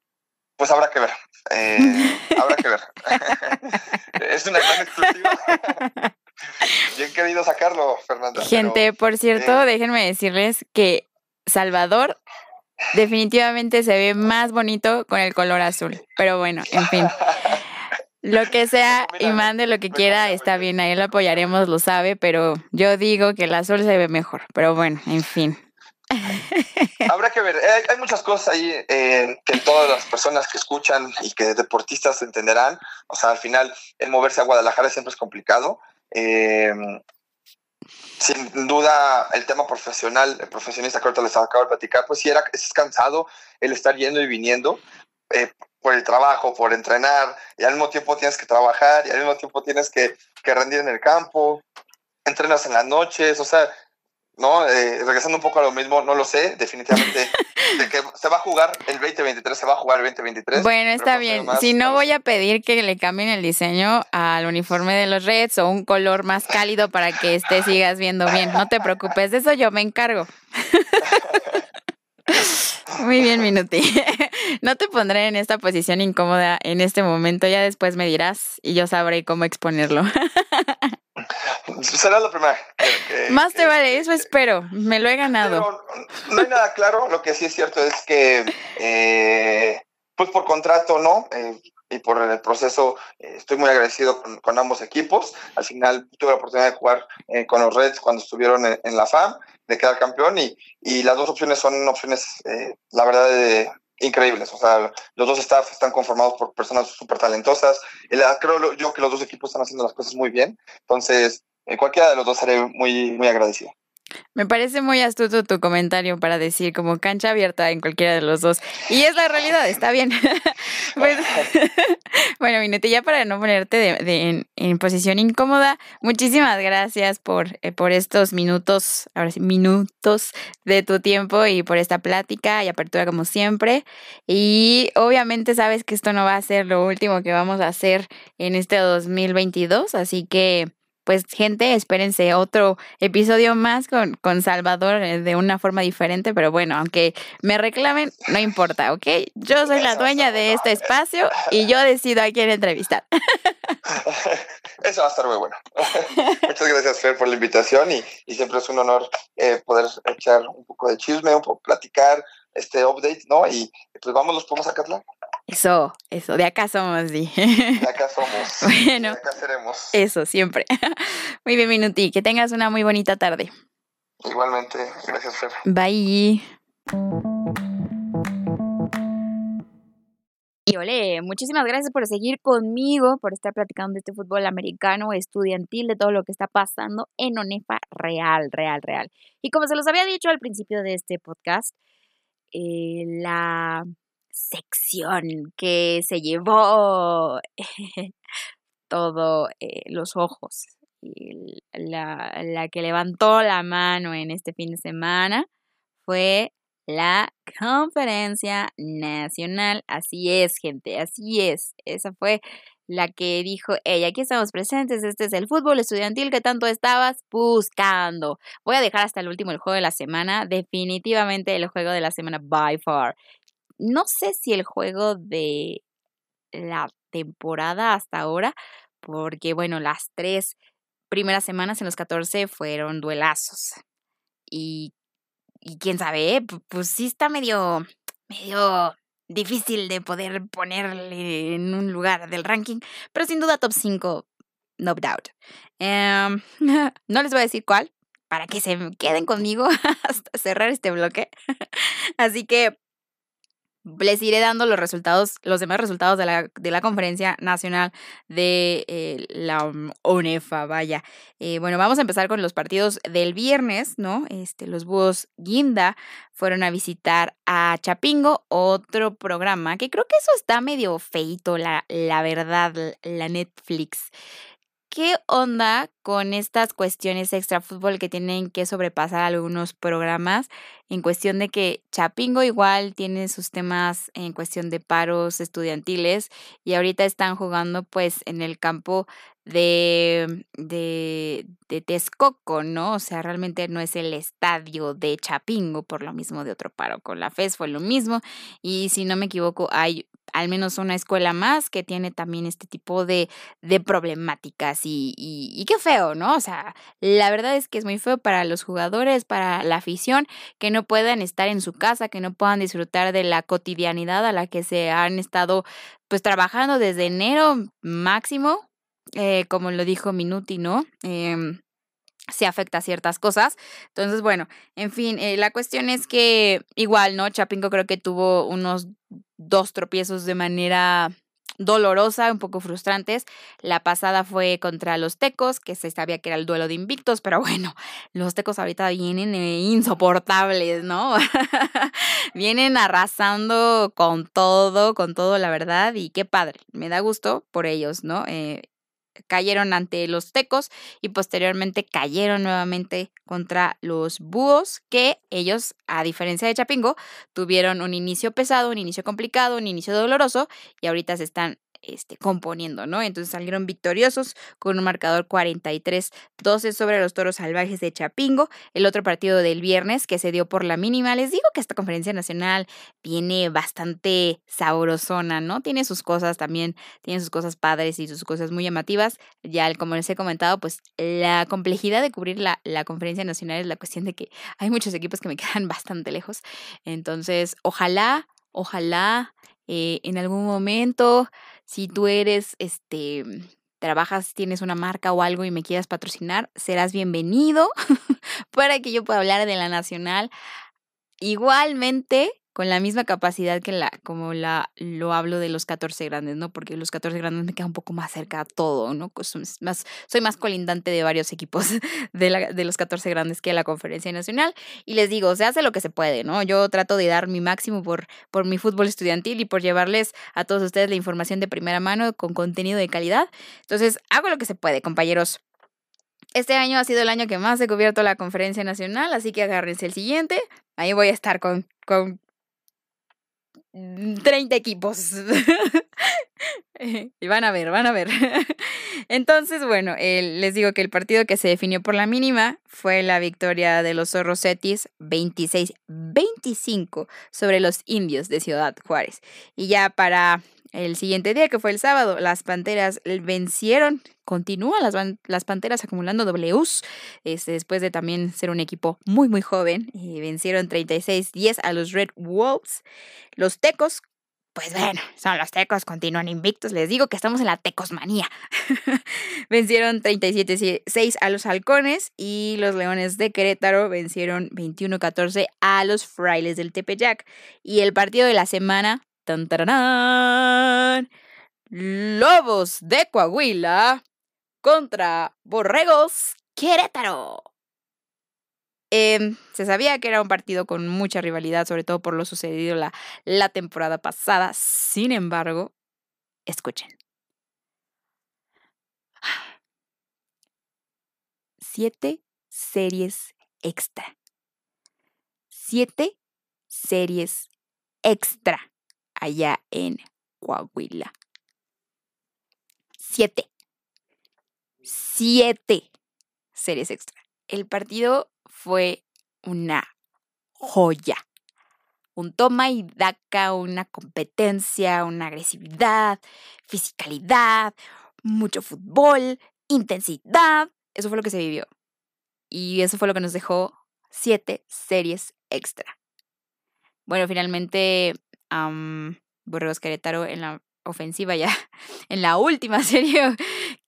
pues habrá que ver, habrá que ver. es una gran exclusiva. Bien querido sacarlo, Fernanda. Gente, por cierto, déjenme decirles que Salvador definitivamente se ve más bonito con el color azul. Pero bueno, en fin. Lo que sea y mande lo que quiera, está bien, ahí lo apoyaremos, lo sabe, pero yo digo que el azul se ve mejor. Pero bueno, en fin. Habrá que ver, hay, muchas cosas ahí eh, que todas las personas que escuchan y que deportistas entenderán. O sea, al final, el moverse a Guadalajara siempre es complicado. Eh, sin duda el tema profesional, el profesionista que ahorita les acabo de platicar, pues sí era, es cansado el estar yendo y viniendo eh, por el trabajo, por entrenar, y al mismo tiempo tienes que trabajar, y al mismo tiempo tienes que, que rendir en el campo, entrenas en las noches, o sea, ¿no? Eh, regresando un poco a lo mismo, no lo sé, definitivamente, de que se va a jugar el 2023, se va a jugar el 2023. Bueno, está bien. si no, voy a pedir que le cambien el diseño al uniforme de los Reds o un color más cálido para que este sigas viendo bien. No te preocupes, de eso yo me encargo. Muy bien, Minuti. No te pondré en esta posición incómoda en este momento, ya después me dirás y yo sabré cómo exponerlo. Será la primera. Más te vale, eso espero. Me lo he ganado. no hay nada claro. Lo que sí es cierto es que, eh, pues por contrato, ¿no? Eh, y por el proceso, eh, estoy muy agradecido con, ambos equipos. Al final tuve la oportunidad de jugar con los Reds cuando estuvieron en, la FAM, de quedar campeón, y, y, las dos opciones son opciones, la verdad, de, increíbles. O sea, los dos staff están conformados por personas súper talentosas. Creo yo que los dos equipos están haciendo las cosas muy bien. Entonces, en cualquiera de los dos seré muy, muy agradecido. Me parece muy astuto tu comentario para decir como cancha abierta en cualquiera de los dos. Y es la realidad, está bien. Pues, bueno, Minete, ya para no ponerte de, en, posición incómoda, muchísimas gracias por, eh, por estos minutos, ahora sí, minutos de tu tiempo y por esta plática y apertura como siempre. Y obviamente sabes que esto no va a ser lo último que vamos a hacer en este 2022, así que pues gente, espérense otro episodio más con, con Salvador eh, de una forma diferente, pero bueno, aunque me reclamen, no importa, ¿ok? Yo soy la dueña de este espacio y yo decido a quién entrevistar. Eso va a estar muy bueno. Muchas gracias, Fer, por la invitación y, y siempre es un honor eh, poder echar un poco de chisme, un poco platicar, este update, ¿no? Y pues vamos, los podemos a Eso, eso, de acá somos, sí. De acá somos. Bueno. De acá seremos. Eso, siempre. Muy bien, Minuti, que tengas una muy bonita tarde. Igualmente, gracias, Fer. Bye. Y ole, muchísimas gracias por seguir conmigo, por estar platicando de este fútbol americano estudiantil, de todo lo que está pasando en ONEFA real, real, real. Y como se los había dicho al principio de este podcast, eh, la sección que se llevó todos eh, los ojos, y la, la que levantó la mano en este fin de semana fue la conferencia nacional. Así es, gente, así es. Esa fue la que dijo, ella, aquí estamos presentes, este es el fútbol estudiantil que tanto estabas buscando. Voy a dejar hasta el último el juego de la semana, definitivamente el juego de la semana by far. No sé si el juego de la temporada hasta ahora, porque bueno, las tres primeras semanas en los 14 fueron duelazos. Y, y quién sabe, pues sí está medio, medio difícil de poder ponerle en un lugar del ranking, pero sin duda top 5, no doubt. Em, no les voy a decir cuál, para que se queden conmigo hasta cerrar este bloque. Así que les iré dando los resultados, los demás resultados de la, de la conferencia nacional de eh, la ONEFA, vaya. Eh, bueno, vamos a empezar con los partidos del viernes, ¿no? Este, los búhos Guinda fueron a visitar a Chapingo, otro programa, que creo que eso está medio feito, la, la verdad, la Netflix. ¿Qué onda con estas cuestiones extra fútbol que tienen que sobrepasar algunos programas en cuestión de que Chapingo igual tiene sus temas en cuestión de paros estudiantiles y ahorita están jugando pues en el campo de, de, de Texcoco, ¿no? O sea, realmente no es el estadio de Chapingo por lo mismo de otro paro. Con la FES fue lo mismo y si no me equivoco hay al menos una escuela más que tiene también este tipo de, de problemáticas y, y, qué feo, ¿no? O sea, la verdad es que es muy feo para los jugadores, para la afición, que no puedan estar en su casa, que no puedan disfrutar de la cotidianidad a la que se han estado pues trabajando desde enero máximo, eh, como lo dijo Minuti, ¿no? Eh, se afecta a ciertas cosas. Entonces, bueno, en fin, eh, la cuestión es que igual, ¿no? Chapingo creo que tuvo unos dos tropiezos de manera dolorosa, un poco frustrantes. La pasada fue contra los Tecos, que se sabía que era el duelo de invictos, pero bueno, los Tecos ahorita vienen eh, insoportables, ¿no? vienen arrasando con todo, con todo, la verdad, y qué padre, me da gusto por ellos, ¿no? Eh, cayeron ante los tecos y posteriormente cayeron nuevamente contra los búhos que ellos, a diferencia de Chapingo, tuvieron un inicio pesado, un inicio complicado, un inicio doloroso y ahorita se están este, componiendo, ¿no? Entonces salieron victoriosos con un marcador 43-12 sobre los toros salvajes de Chapingo. El otro partido del viernes que se dio por la mínima. Les digo que esta conferencia nacional viene bastante sabrosona, ¿no? Tiene sus cosas también, tiene sus cosas padres y sus cosas muy llamativas. Ya, como les he comentado, pues la complejidad de cubrir la, la conferencia nacional es la cuestión de que hay muchos equipos que me quedan bastante lejos. Entonces, ojalá, ojalá eh, en algún momento si tú eres, este, trabajas, tienes una marca o algo y me quieras patrocinar, serás bienvenido para que yo pueda hablar de la nacional. Igualmente, con la misma capacidad que la, como la, lo hablo de los 14 grandes, ¿no? Porque los 14 grandes me queda un poco más cerca a todo, ¿no? Soy más, soy más colindante de varios equipos de, la, de los 14 grandes que la conferencia nacional. Y les digo, se hace lo que se puede, ¿no? Yo trato de dar mi máximo por, por mi fútbol estudiantil y por llevarles a todos ustedes la información de primera mano con contenido de calidad. Entonces, hago lo que se puede, compañeros. Este año ha sido el año que más he cubierto la conferencia nacional, así que agárrense el siguiente. Ahí voy a estar con, con 30 equipos. y van a ver, van a ver. Entonces, bueno, les digo que el partido que se definió por la mínima fue la victoria de los Zorros Cetis 26-25 sobre los indios de Ciudad Juárez. Y ya para el siguiente día, que fue el sábado, las Panteras vencieron, continúan las, las Panteras acumulando Ws, este, después de también ser un equipo muy, muy joven, y vencieron 36-10 a los Red Wolves. Los Tecos pues bueno, son los tecos, continúan invictos. Les digo que estamos en la tecosmanía. vencieron 37-6 a los halcones y los leones de Querétaro vencieron 21-14 a los frailes del Tepeyac. Y el partido de la semana, tan, Lobos de Coahuila contra Borregos Querétaro. Em, se sabía que era un partido con mucha rivalidad, sobre todo por lo sucedido la, la temporada pasada. Sin embargo, escuchen. Siete series extra. Siete series extra allá en Coahuila. Siete. Siete series extra. El partido fue una joya. Un toma y daca, una competencia, una agresividad, fisicalidad, mucho fútbol, intensidad. Eso fue lo que se vivió. Y eso fue lo que nos dejó siete series extra. Bueno, finalmente, um, Borregos Querétaro en la ofensiva ya, en la última serie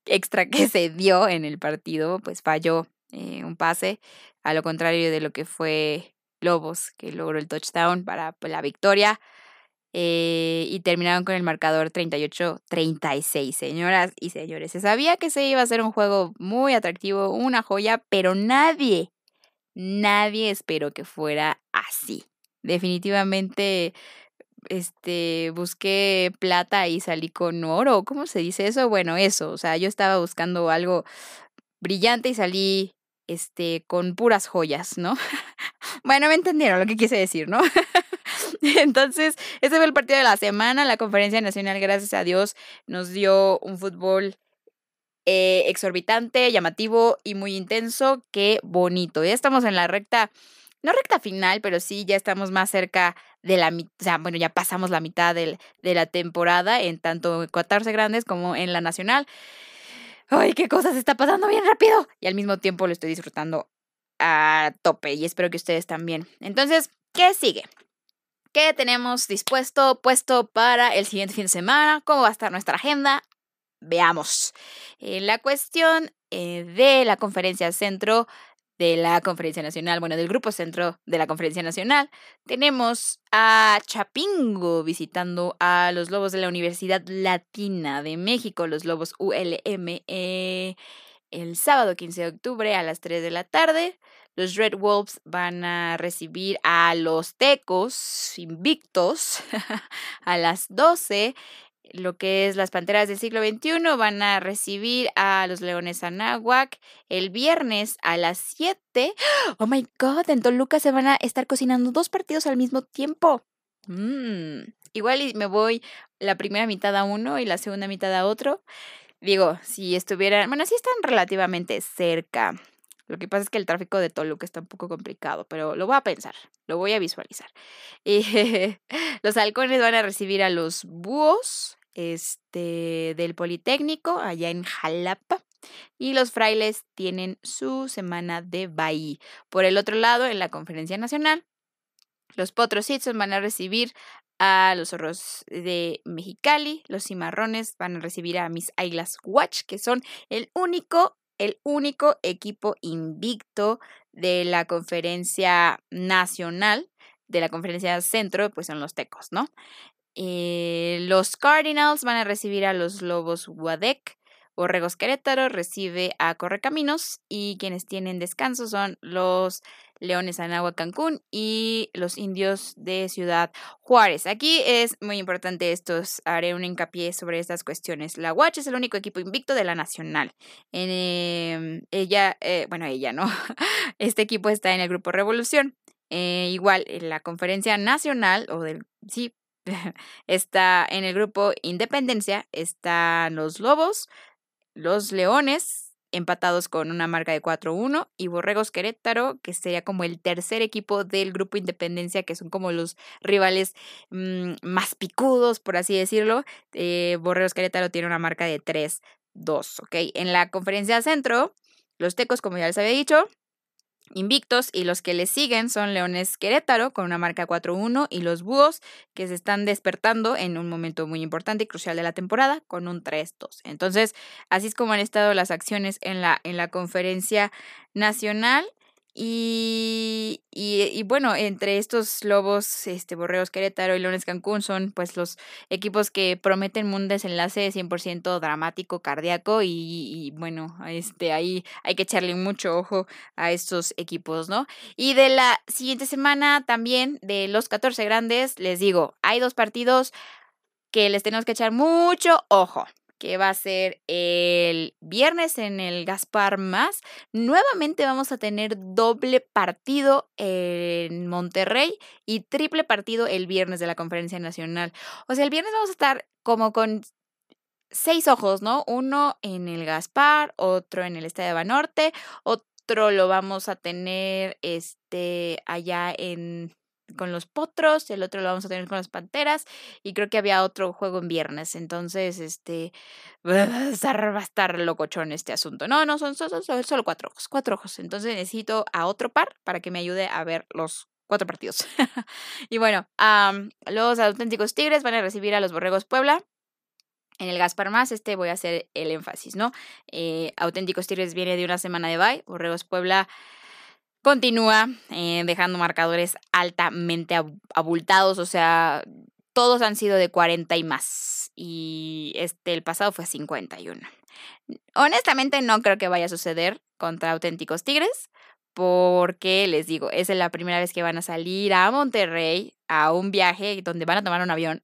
extra que se dio en el partido, pues falló eh, un pase, a lo contrario de lo que fue Lobos, que logró el touchdown para pues, la victoria. Eh, y terminaron con el marcador 38-36, señoras y señores. Se sabía que se iba a ser un juego muy atractivo, una joya, pero nadie, nadie esperó que fuera así. Definitivamente, este, busqué plata y salí con oro. ¿Cómo se dice eso? Bueno, eso. O sea, yo estaba buscando algo brillante y salí este, con puras joyas, ¿no? bueno, me entendieron lo que quise decir, ¿no? Entonces, ese fue el partido de la semana. La conferencia nacional, gracias a Dios, nos dio un fútbol eh, exorbitante, llamativo y muy intenso. Qué bonito. Ya estamos en la recta, no recta final, pero sí ya estamos más cerca de la mitad, o sea, bueno, ya pasamos la mitad de la temporada en tanto en 14 grandes como en la nacional ay, qué cosas está pasando bien rápido. Y al mismo tiempo lo estoy disfrutando a tope y espero que ustedes también. Entonces, ¿qué sigue? ¿Qué tenemos dispuesto, puesto para el siguiente fin de semana? ¿Cómo va a estar nuestra agenda? Veamos. Eh, la cuestión eh, de la conferencia centro de la Conferencia Nacional, bueno, del Grupo Centro de la Conferencia Nacional, tenemos a Chapingo visitando a los Lobos de la Universidad Latina de México, los Lobos ULM, eh, el sábado 15 de octubre a las 3 de la tarde. Los Red Wolves van a recibir a los Tecos invictos a las 12 lo que es las Panteras del siglo XXI van a recibir a los Leones Anáhuac el viernes a las 7. Oh my God, en Toluca se van a estar cocinando dos partidos al mismo tiempo. Mm, igual me voy la primera mitad a uno y la segunda mitad a otro. Digo, si estuvieran, bueno, sí están relativamente cerca. Lo que pasa es que el tráfico de Toluca está un poco complicado, pero lo voy a pensar, lo voy a visualizar. los halcones van a recibir a los búhos este, del Politécnico, allá en Jalapa. Y los frailes tienen su semana de Bahí. Por el otro lado, en la conferencia nacional, los Potros van a recibir a los zorros de Mexicali, los cimarrones van a recibir a mis Águilas Watch, que son el único, el único equipo invicto de la conferencia nacional, de la conferencia centro, pues son los tecos, ¿no? Eh, los Cardinals van a recibir a los Lobos Guadec. Borregos Querétaro recibe a Correcaminos y quienes tienen descanso son los Leones Anagua Cancún y los indios de Ciudad Juárez. Aquí es muy importante esto, haré un hincapié sobre estas cuestiones. La Watch es el único equipo invicto de la Nacional. Em, ella, eh, bueno, ella no. Este equipo está en el Grupo Revolución. Eh, igual, en la conferencia nacional, o del, sí, está en el grupo Independencia, están los Lobos, los Leones empatados con una marca de 4-1 y Borregos Querétaro, que sería como el tercer equipo del grupo Independencia, que son como los rivales mm, más picudos, por así decirlo. Eh, Borregos Querétaro tiene una marca de 3-2, ¿ok? En la conferencia centro, los Tecos, como ya les había dicho, invictos y los que le siguen son Leones Querétaro con una marca 4-1 y los Búhos que se están despertando en un momento muy importante y crucial de la temporada con un 3-2. Entonces, así es como han estado las acciones en la, en la conferencia nacional y, y, bueno, entre estos lobos, este, Borreos Querétaro y Leones Cancún son pues los equipos que prometen un desenlace 100% dramático, cardíaco y, y, bueno, este, ahí hay que echarle mucho ojo a estos equipos, ¿no? Y de la siguiente semana también, de los 14 grandes, les digo, hay dos partidos que les tenemos que echar mucho ojo que va a ser el viernes en el Gaspar Más. Nuevamente vamos a tener doble partido en Monterrey y triple partido el viernes de la Conferencia Nacional. O sea, el viernes vamos a estar como con seis ojos, ¿no? Uno en el Gaspar, otro en el Estadio de Banorte, otro lo vamos a tener este allá en con los potros, el otro lo vamos a tener con las panteras y creo que había otro juego en viernes, entonces este va a estar, locochón este asunto. No, no, son, solo cuatro ojos, cuatro ojos, entonces necesito a otro par para que me ayude a ver los cuatro partidos. y bueno, los auténticos Tigres van a recibir a los Borregos Puebla. En el Gaspar Más, este voy a hacer el énfasis, ¿no? Eh, auténticos Tigres viene de una semana de bye, Borregos Puebla Continúa eh, dejando marcadores altamente abultados, o sea, todos han sido de 40 y más. Y este, el pasado fue 51. Honestamente, no creo que vaya a suceder contra auténticos Tigres, porque les digo, es la primera vez que van a salir a Monterrey a un viaje donde van a tomar un avión.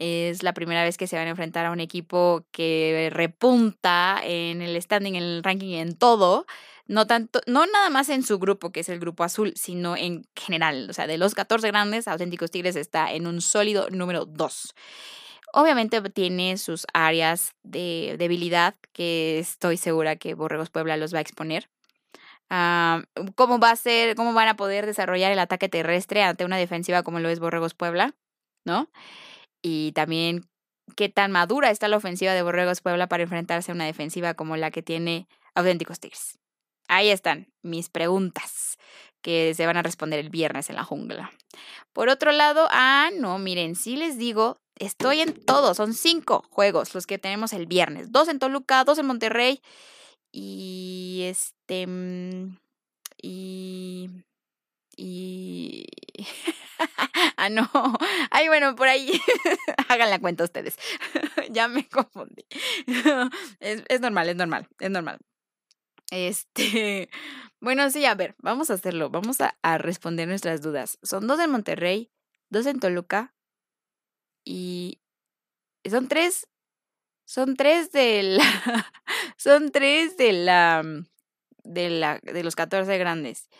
Es la primera vez que se van a enfrentar a un equipo que repunta en el standing, en el ranking, en todo no tanto, no nada más en su grupo, que es el grupo azul, sino en general. O sea, de los 14 grandes, Auténticos Tigres está en un sólido número 2. Obviamente tiene sus áreas de debilidad que estoy segura que Borregos Puebla los va a exponer. ¿Cómo va a ser, cómo van a poder desarrollar el ataque terrestre ante una defensiva como lo es Borregos Puebla? ¿No? Y también qué tan madura está la ofensiva de Borregos Puebla para enfrentarse a una defensiva como la que tiene Auténticos Tigres. Ahí están mis preguntas que se van a responder el viernes en la jungla. Por otro lado, ah, no, miren, si les digo, estoy en todo, son cinco juegos los que tenemos el viernes. Dos en Toluca, dos en Monterrey y este... Mm, y... Y... ah, no. Ay, bueno, por ahí hagan la cuenta ustedes. ya me confundí. es, es normal, es normal, es normal. Este, bueno, sí, a ver, vamos a hacerlo, vamos a, responder nuestras dudas. Son dos en Monterrey, dos en Toluca y son tres, son tres de la, son tres de la, de la, de los 14 grandes.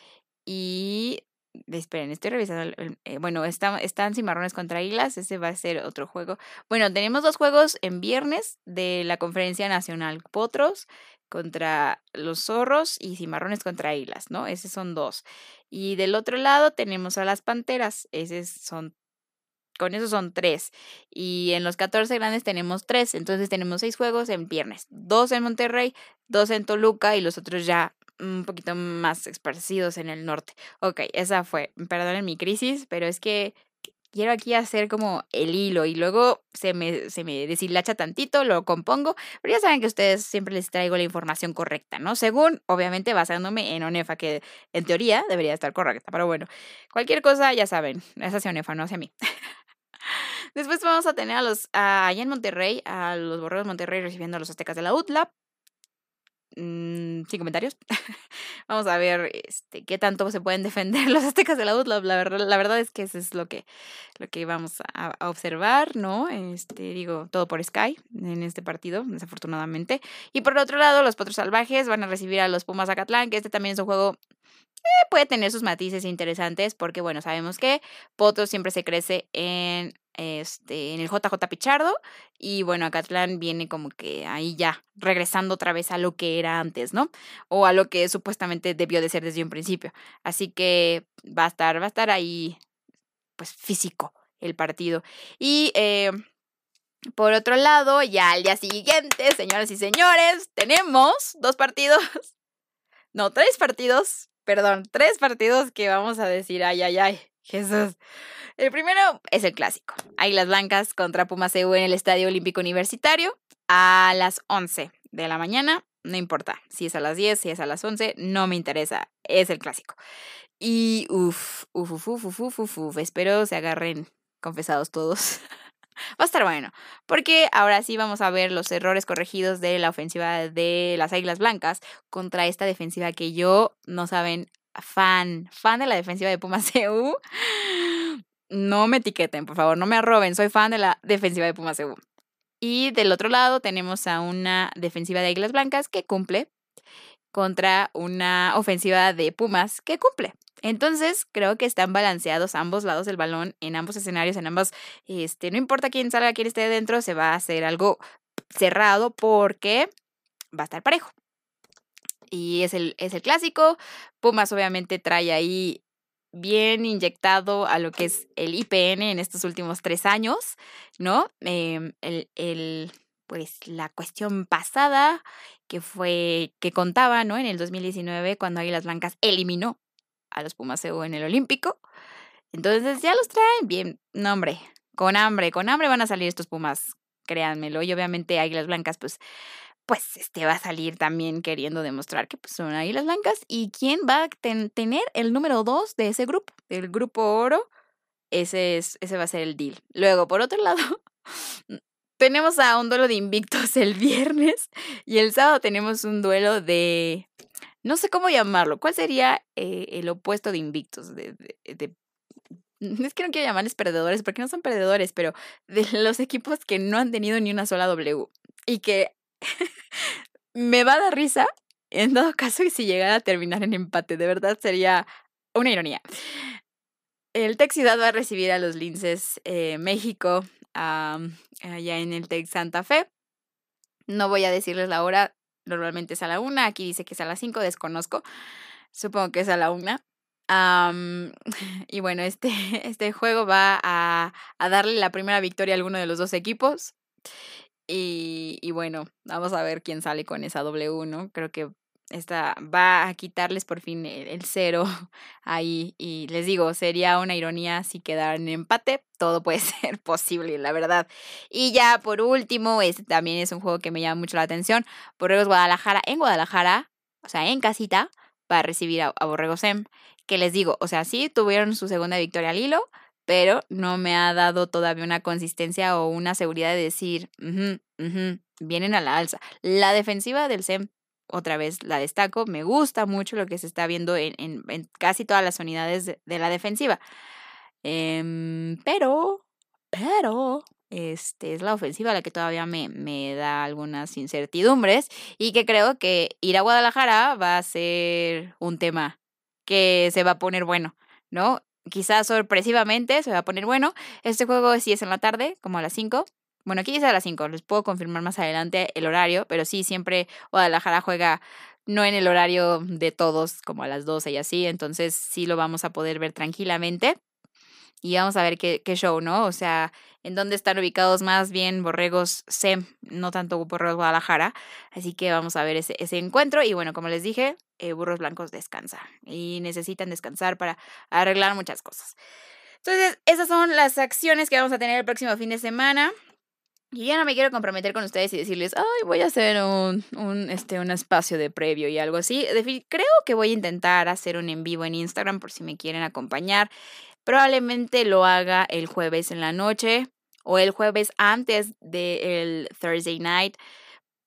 Y esperen, estoy revisando. Eh, bueno, está, están Cimarrones contra Islas, ese va a ser otro juego. Bueno, tenemos dos juegos en viernes de la Conferencia Nacional Potros contra los zorros y cimarrones contra islas, ¿no? Esos son dos. Y del otro lado tenemos a las panteras, esos son, con esos son tres. Y en los 14 grandes tenemos tres, entonces tenemos seis juegos en viernes, dos en Monterrey, dos en Toluca y los otros ya un poquito más esparcidos en el norte. Ok, esa fue, perdonen mi crisis, pero es que quiero aquí hacer como el hilo y luego se me, se me deshilacha tantito, lo compongo, pero ya saben que ustedes siempre les traigo la información correcta, ¿no? Según, obviamente, basándome en ONEFA, que en teoría debería estar correcta, pero bueno, cualquier cosa ya saben, es hacia ONEFA, no hacia mí. Después vamos a tener a los, allá en Monterrey, a los borreos Monterrey recibiendo a los aztecas de la UTLA, Mm, sin comentarios. Vamos a ver este, qué tanto se pueden defender los aztecas de la UTLA. La verdad, la verdad es que eso es lo que, lo que vamos a, observar, ¿no? Este, digo, todo por Sky en este partido, desafortunadamente. Y por otro lado, los Potros Salvajes van a recibir a los Pumas Acatlán, que este también es un juego eh, puede tener sus matices interesantes porque, bueno, sabemos que Potros siempre se crece en este, en el JJ Pichardo. Y bueno, Acatlán viene como que ahí ya, regresando otra vez a lo que era antes, ¿no? O a lo que supuestamente debió de ser desde un principio. Así que va a estar, va a estar ahí, pues físico el partido. Y eh, por otro lado, ya al día siguiente, señoras y señores, tenemos dos partidos. No, tres partidos. Perdón, tres partidos que vamos a decir, ay, ay, ay, Jesús. El primero es el clásico. Águilas Blancas contra Pumas EU en el Estadio Olímpico Universitario a las 11 de la mañana. No importa si es a las 10, si es a las 11, no me interesa. Es el clásico. Y uff, uff, uff, uff, uff, uff, uf, espero se agarren confesados todos. Va a estar bueno, porque ahora sí vamos a ver los errores corregidos de la ofensiva de las Águilas Blancas contra esta defensiva que yo, no saben, fan, fan de la defensiva de Pumas EU. No me etiqueten, por favor, no me arroben. Soy fan de la defensiva de Pumas EU. Y del otro lado tenemos a una defensiva de Águilas Blancas que cumple contra una ofensiva de Pumas que cumple. Entonces, creo que están balanceados ambos lados del balón en ambos escenarios, en ambos, este, no importa quién salga, quién esté dentro, se va a hacer algo cerrado porque va a estar parejo. Y es el, es el clásico. Pumas obviamente trae ahí bien inyectado a lo que es el IPN en estos últimos tres años, ¿no? Em, el, el, pues la cuestión pasada que fue, que contaba, ¿no? En el 2019 cuando Águilas Blancas eliminó a los Pumas en el Olímpico. Entonces ya los traen bien, no hombre, con hambre, con hambre van a salir estos Pumas, créanmelo. Y obviamente Águilas Blancas, pues pues este va a salir también queriendo demostrar que pues, son águilas blancas. ¿Y quién va a tener el número dos de ese grupo? Del grupo oro. Ese, es, ese va a ser el deal. Luego, por otro lado, tenemos a un duelo de invictos el viernes y el sábado tenemos un duelo de... No sé cómo llamarlo. ¿Cuál sería eh, el opuesto de invictos? De, de, es que no quiero llamarles perdedores porque no son perdedores, pero de los equipos que no han tenido ni una sola W y que me va a dar risa en todo caso y si llegara a terminar en empate. De verdad sería una ironía. El Tec Ciudad va a recibir a los Linces eh, México allá en el Tec Santa Fe. No voy a decirles la hora, normalmente es a la una, aquí dice que es a las cinco, desconozco. Supongo que es a la una. y bueno, este, este juego va a, a darle la primera victoria a alguno de los dos equipos. Y, bueno, vamos a ver quién sale con esa W, ¿no? Creo que esta va a quitarles por fin el, cero ahí. Y les digo, sería una ironía si quedaran en empate. Todo puede ser posible, la verdad. Y ya por último, este también es un juego que me llama mucho la atención. Borregos Guadalajara en Guadalajara, o sea, en casita, para recibir a, a Borregos Sem. Que les digo, o sea, sí tuvieron su segunda victoria al hilo, pero no me ha dado todavía una consistencia o una seguridad de decir, vienen a la alza. La defensiva del SEM, otra vez la destaco, me gusta mucho lo que se está viendo en, casi todas las unidades de, la defensiva. Em, pero, pero, este es la ofensiva la que todavía me, me da algunas incertidumbres y que creo que ir a Guadalajara va a ser un tema que se va a poner bueno, ¿no? Quizás sorpresivamente se va a poner bueno. Este juego sí es en la tarde, como a las 5. Bueno, aquí dice a las 5, les puedo confirmar más adelante el horario, pero sí, siempre Guadalajara juega no en el horario de todos, como a las 12 y así, entonces sí lo vamos a poder ver tranquilamente. Y vamos a ver qué, qué show, ¿no? O sea, en dónde están ubicados más bien Borregos SEM, no tanto Borregos Guadalajara. Así que vamos a ver ese, ese encuentro. Y bueno, como les dije, eh, Burros Blancos descansa y necesitan descansar para arreglar muchas cosas. Entonces, esas son las acciones que vamos a tener el próximo fin de semana. Y ya no me quiero comprometer con ustedes y decirles, ay, voy a hacer un, un, este, un espacio de previo y algo así. Creo que voy a intentar hacer un en vivo en Instagram por si me quieren acompañar. Probablemente lo haga el jueves en la noche o el jueves antes del Thursday night.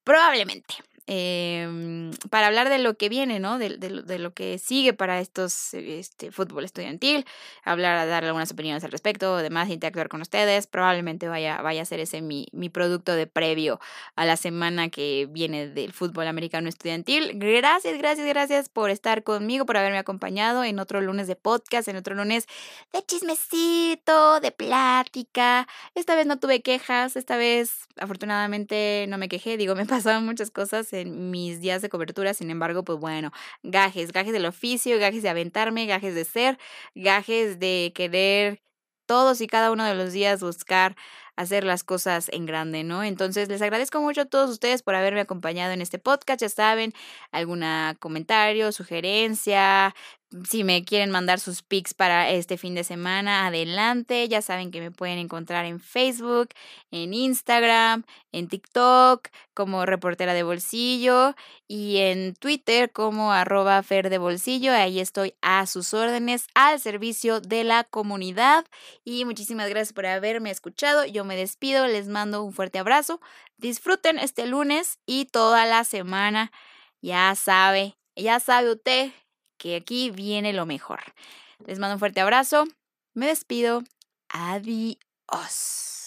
Probablemente. Em, para hablar de lo que viene, ¿no? De, lo que sigue para estos este, fútbol estudiantil, hablar, dar algunas opiniones al respecto, además interactuar con ustedes. Probablemente vaya, vaya a ser ese mi, mi producto de previo a la semana que viene del fútbol americano estudiantil. Gracias, gracias, gracias por estar conmigo, por haberme acompañado en otro lunes de podcast, en otro lunes de chismecito, de plática. Esta vez no tuve quejas, esta vez afortunadamente no me quejé, digo, me pasaban muchas cosas mis días de cobertura, sin embargo, pues bueno, gajes, gajes del oficio, gajes de aventarme, gajes de ser, gajes de querer todos y cada uno de los días buscar hacer las cosas en grande, ¿no? Entonces, les agradezco mucho a todos ustedes por haberme acompañado en este podcast. Ya saben, alguna comentario, sugerencia, si me quieren mandar sus pics para este fin de semana, adelante. Ya saben que me pueden encontrar en Facebook, en Instagram, en TikTok como reportera de bolsillo y en Twitter como arroba fer de bolsillo. Ahí estoy a sus órdenes, al servicio de la comunidad. Y muchísimas gracias por haberme escuchado. Yo me despido, les mando un fuerte abrazo. Disfruten este lunes y toda la semana. Ya sabe, ya sabe usted que aquí viene lo mejor. Les mando un fuerte abrazo. Me despido. Adiós.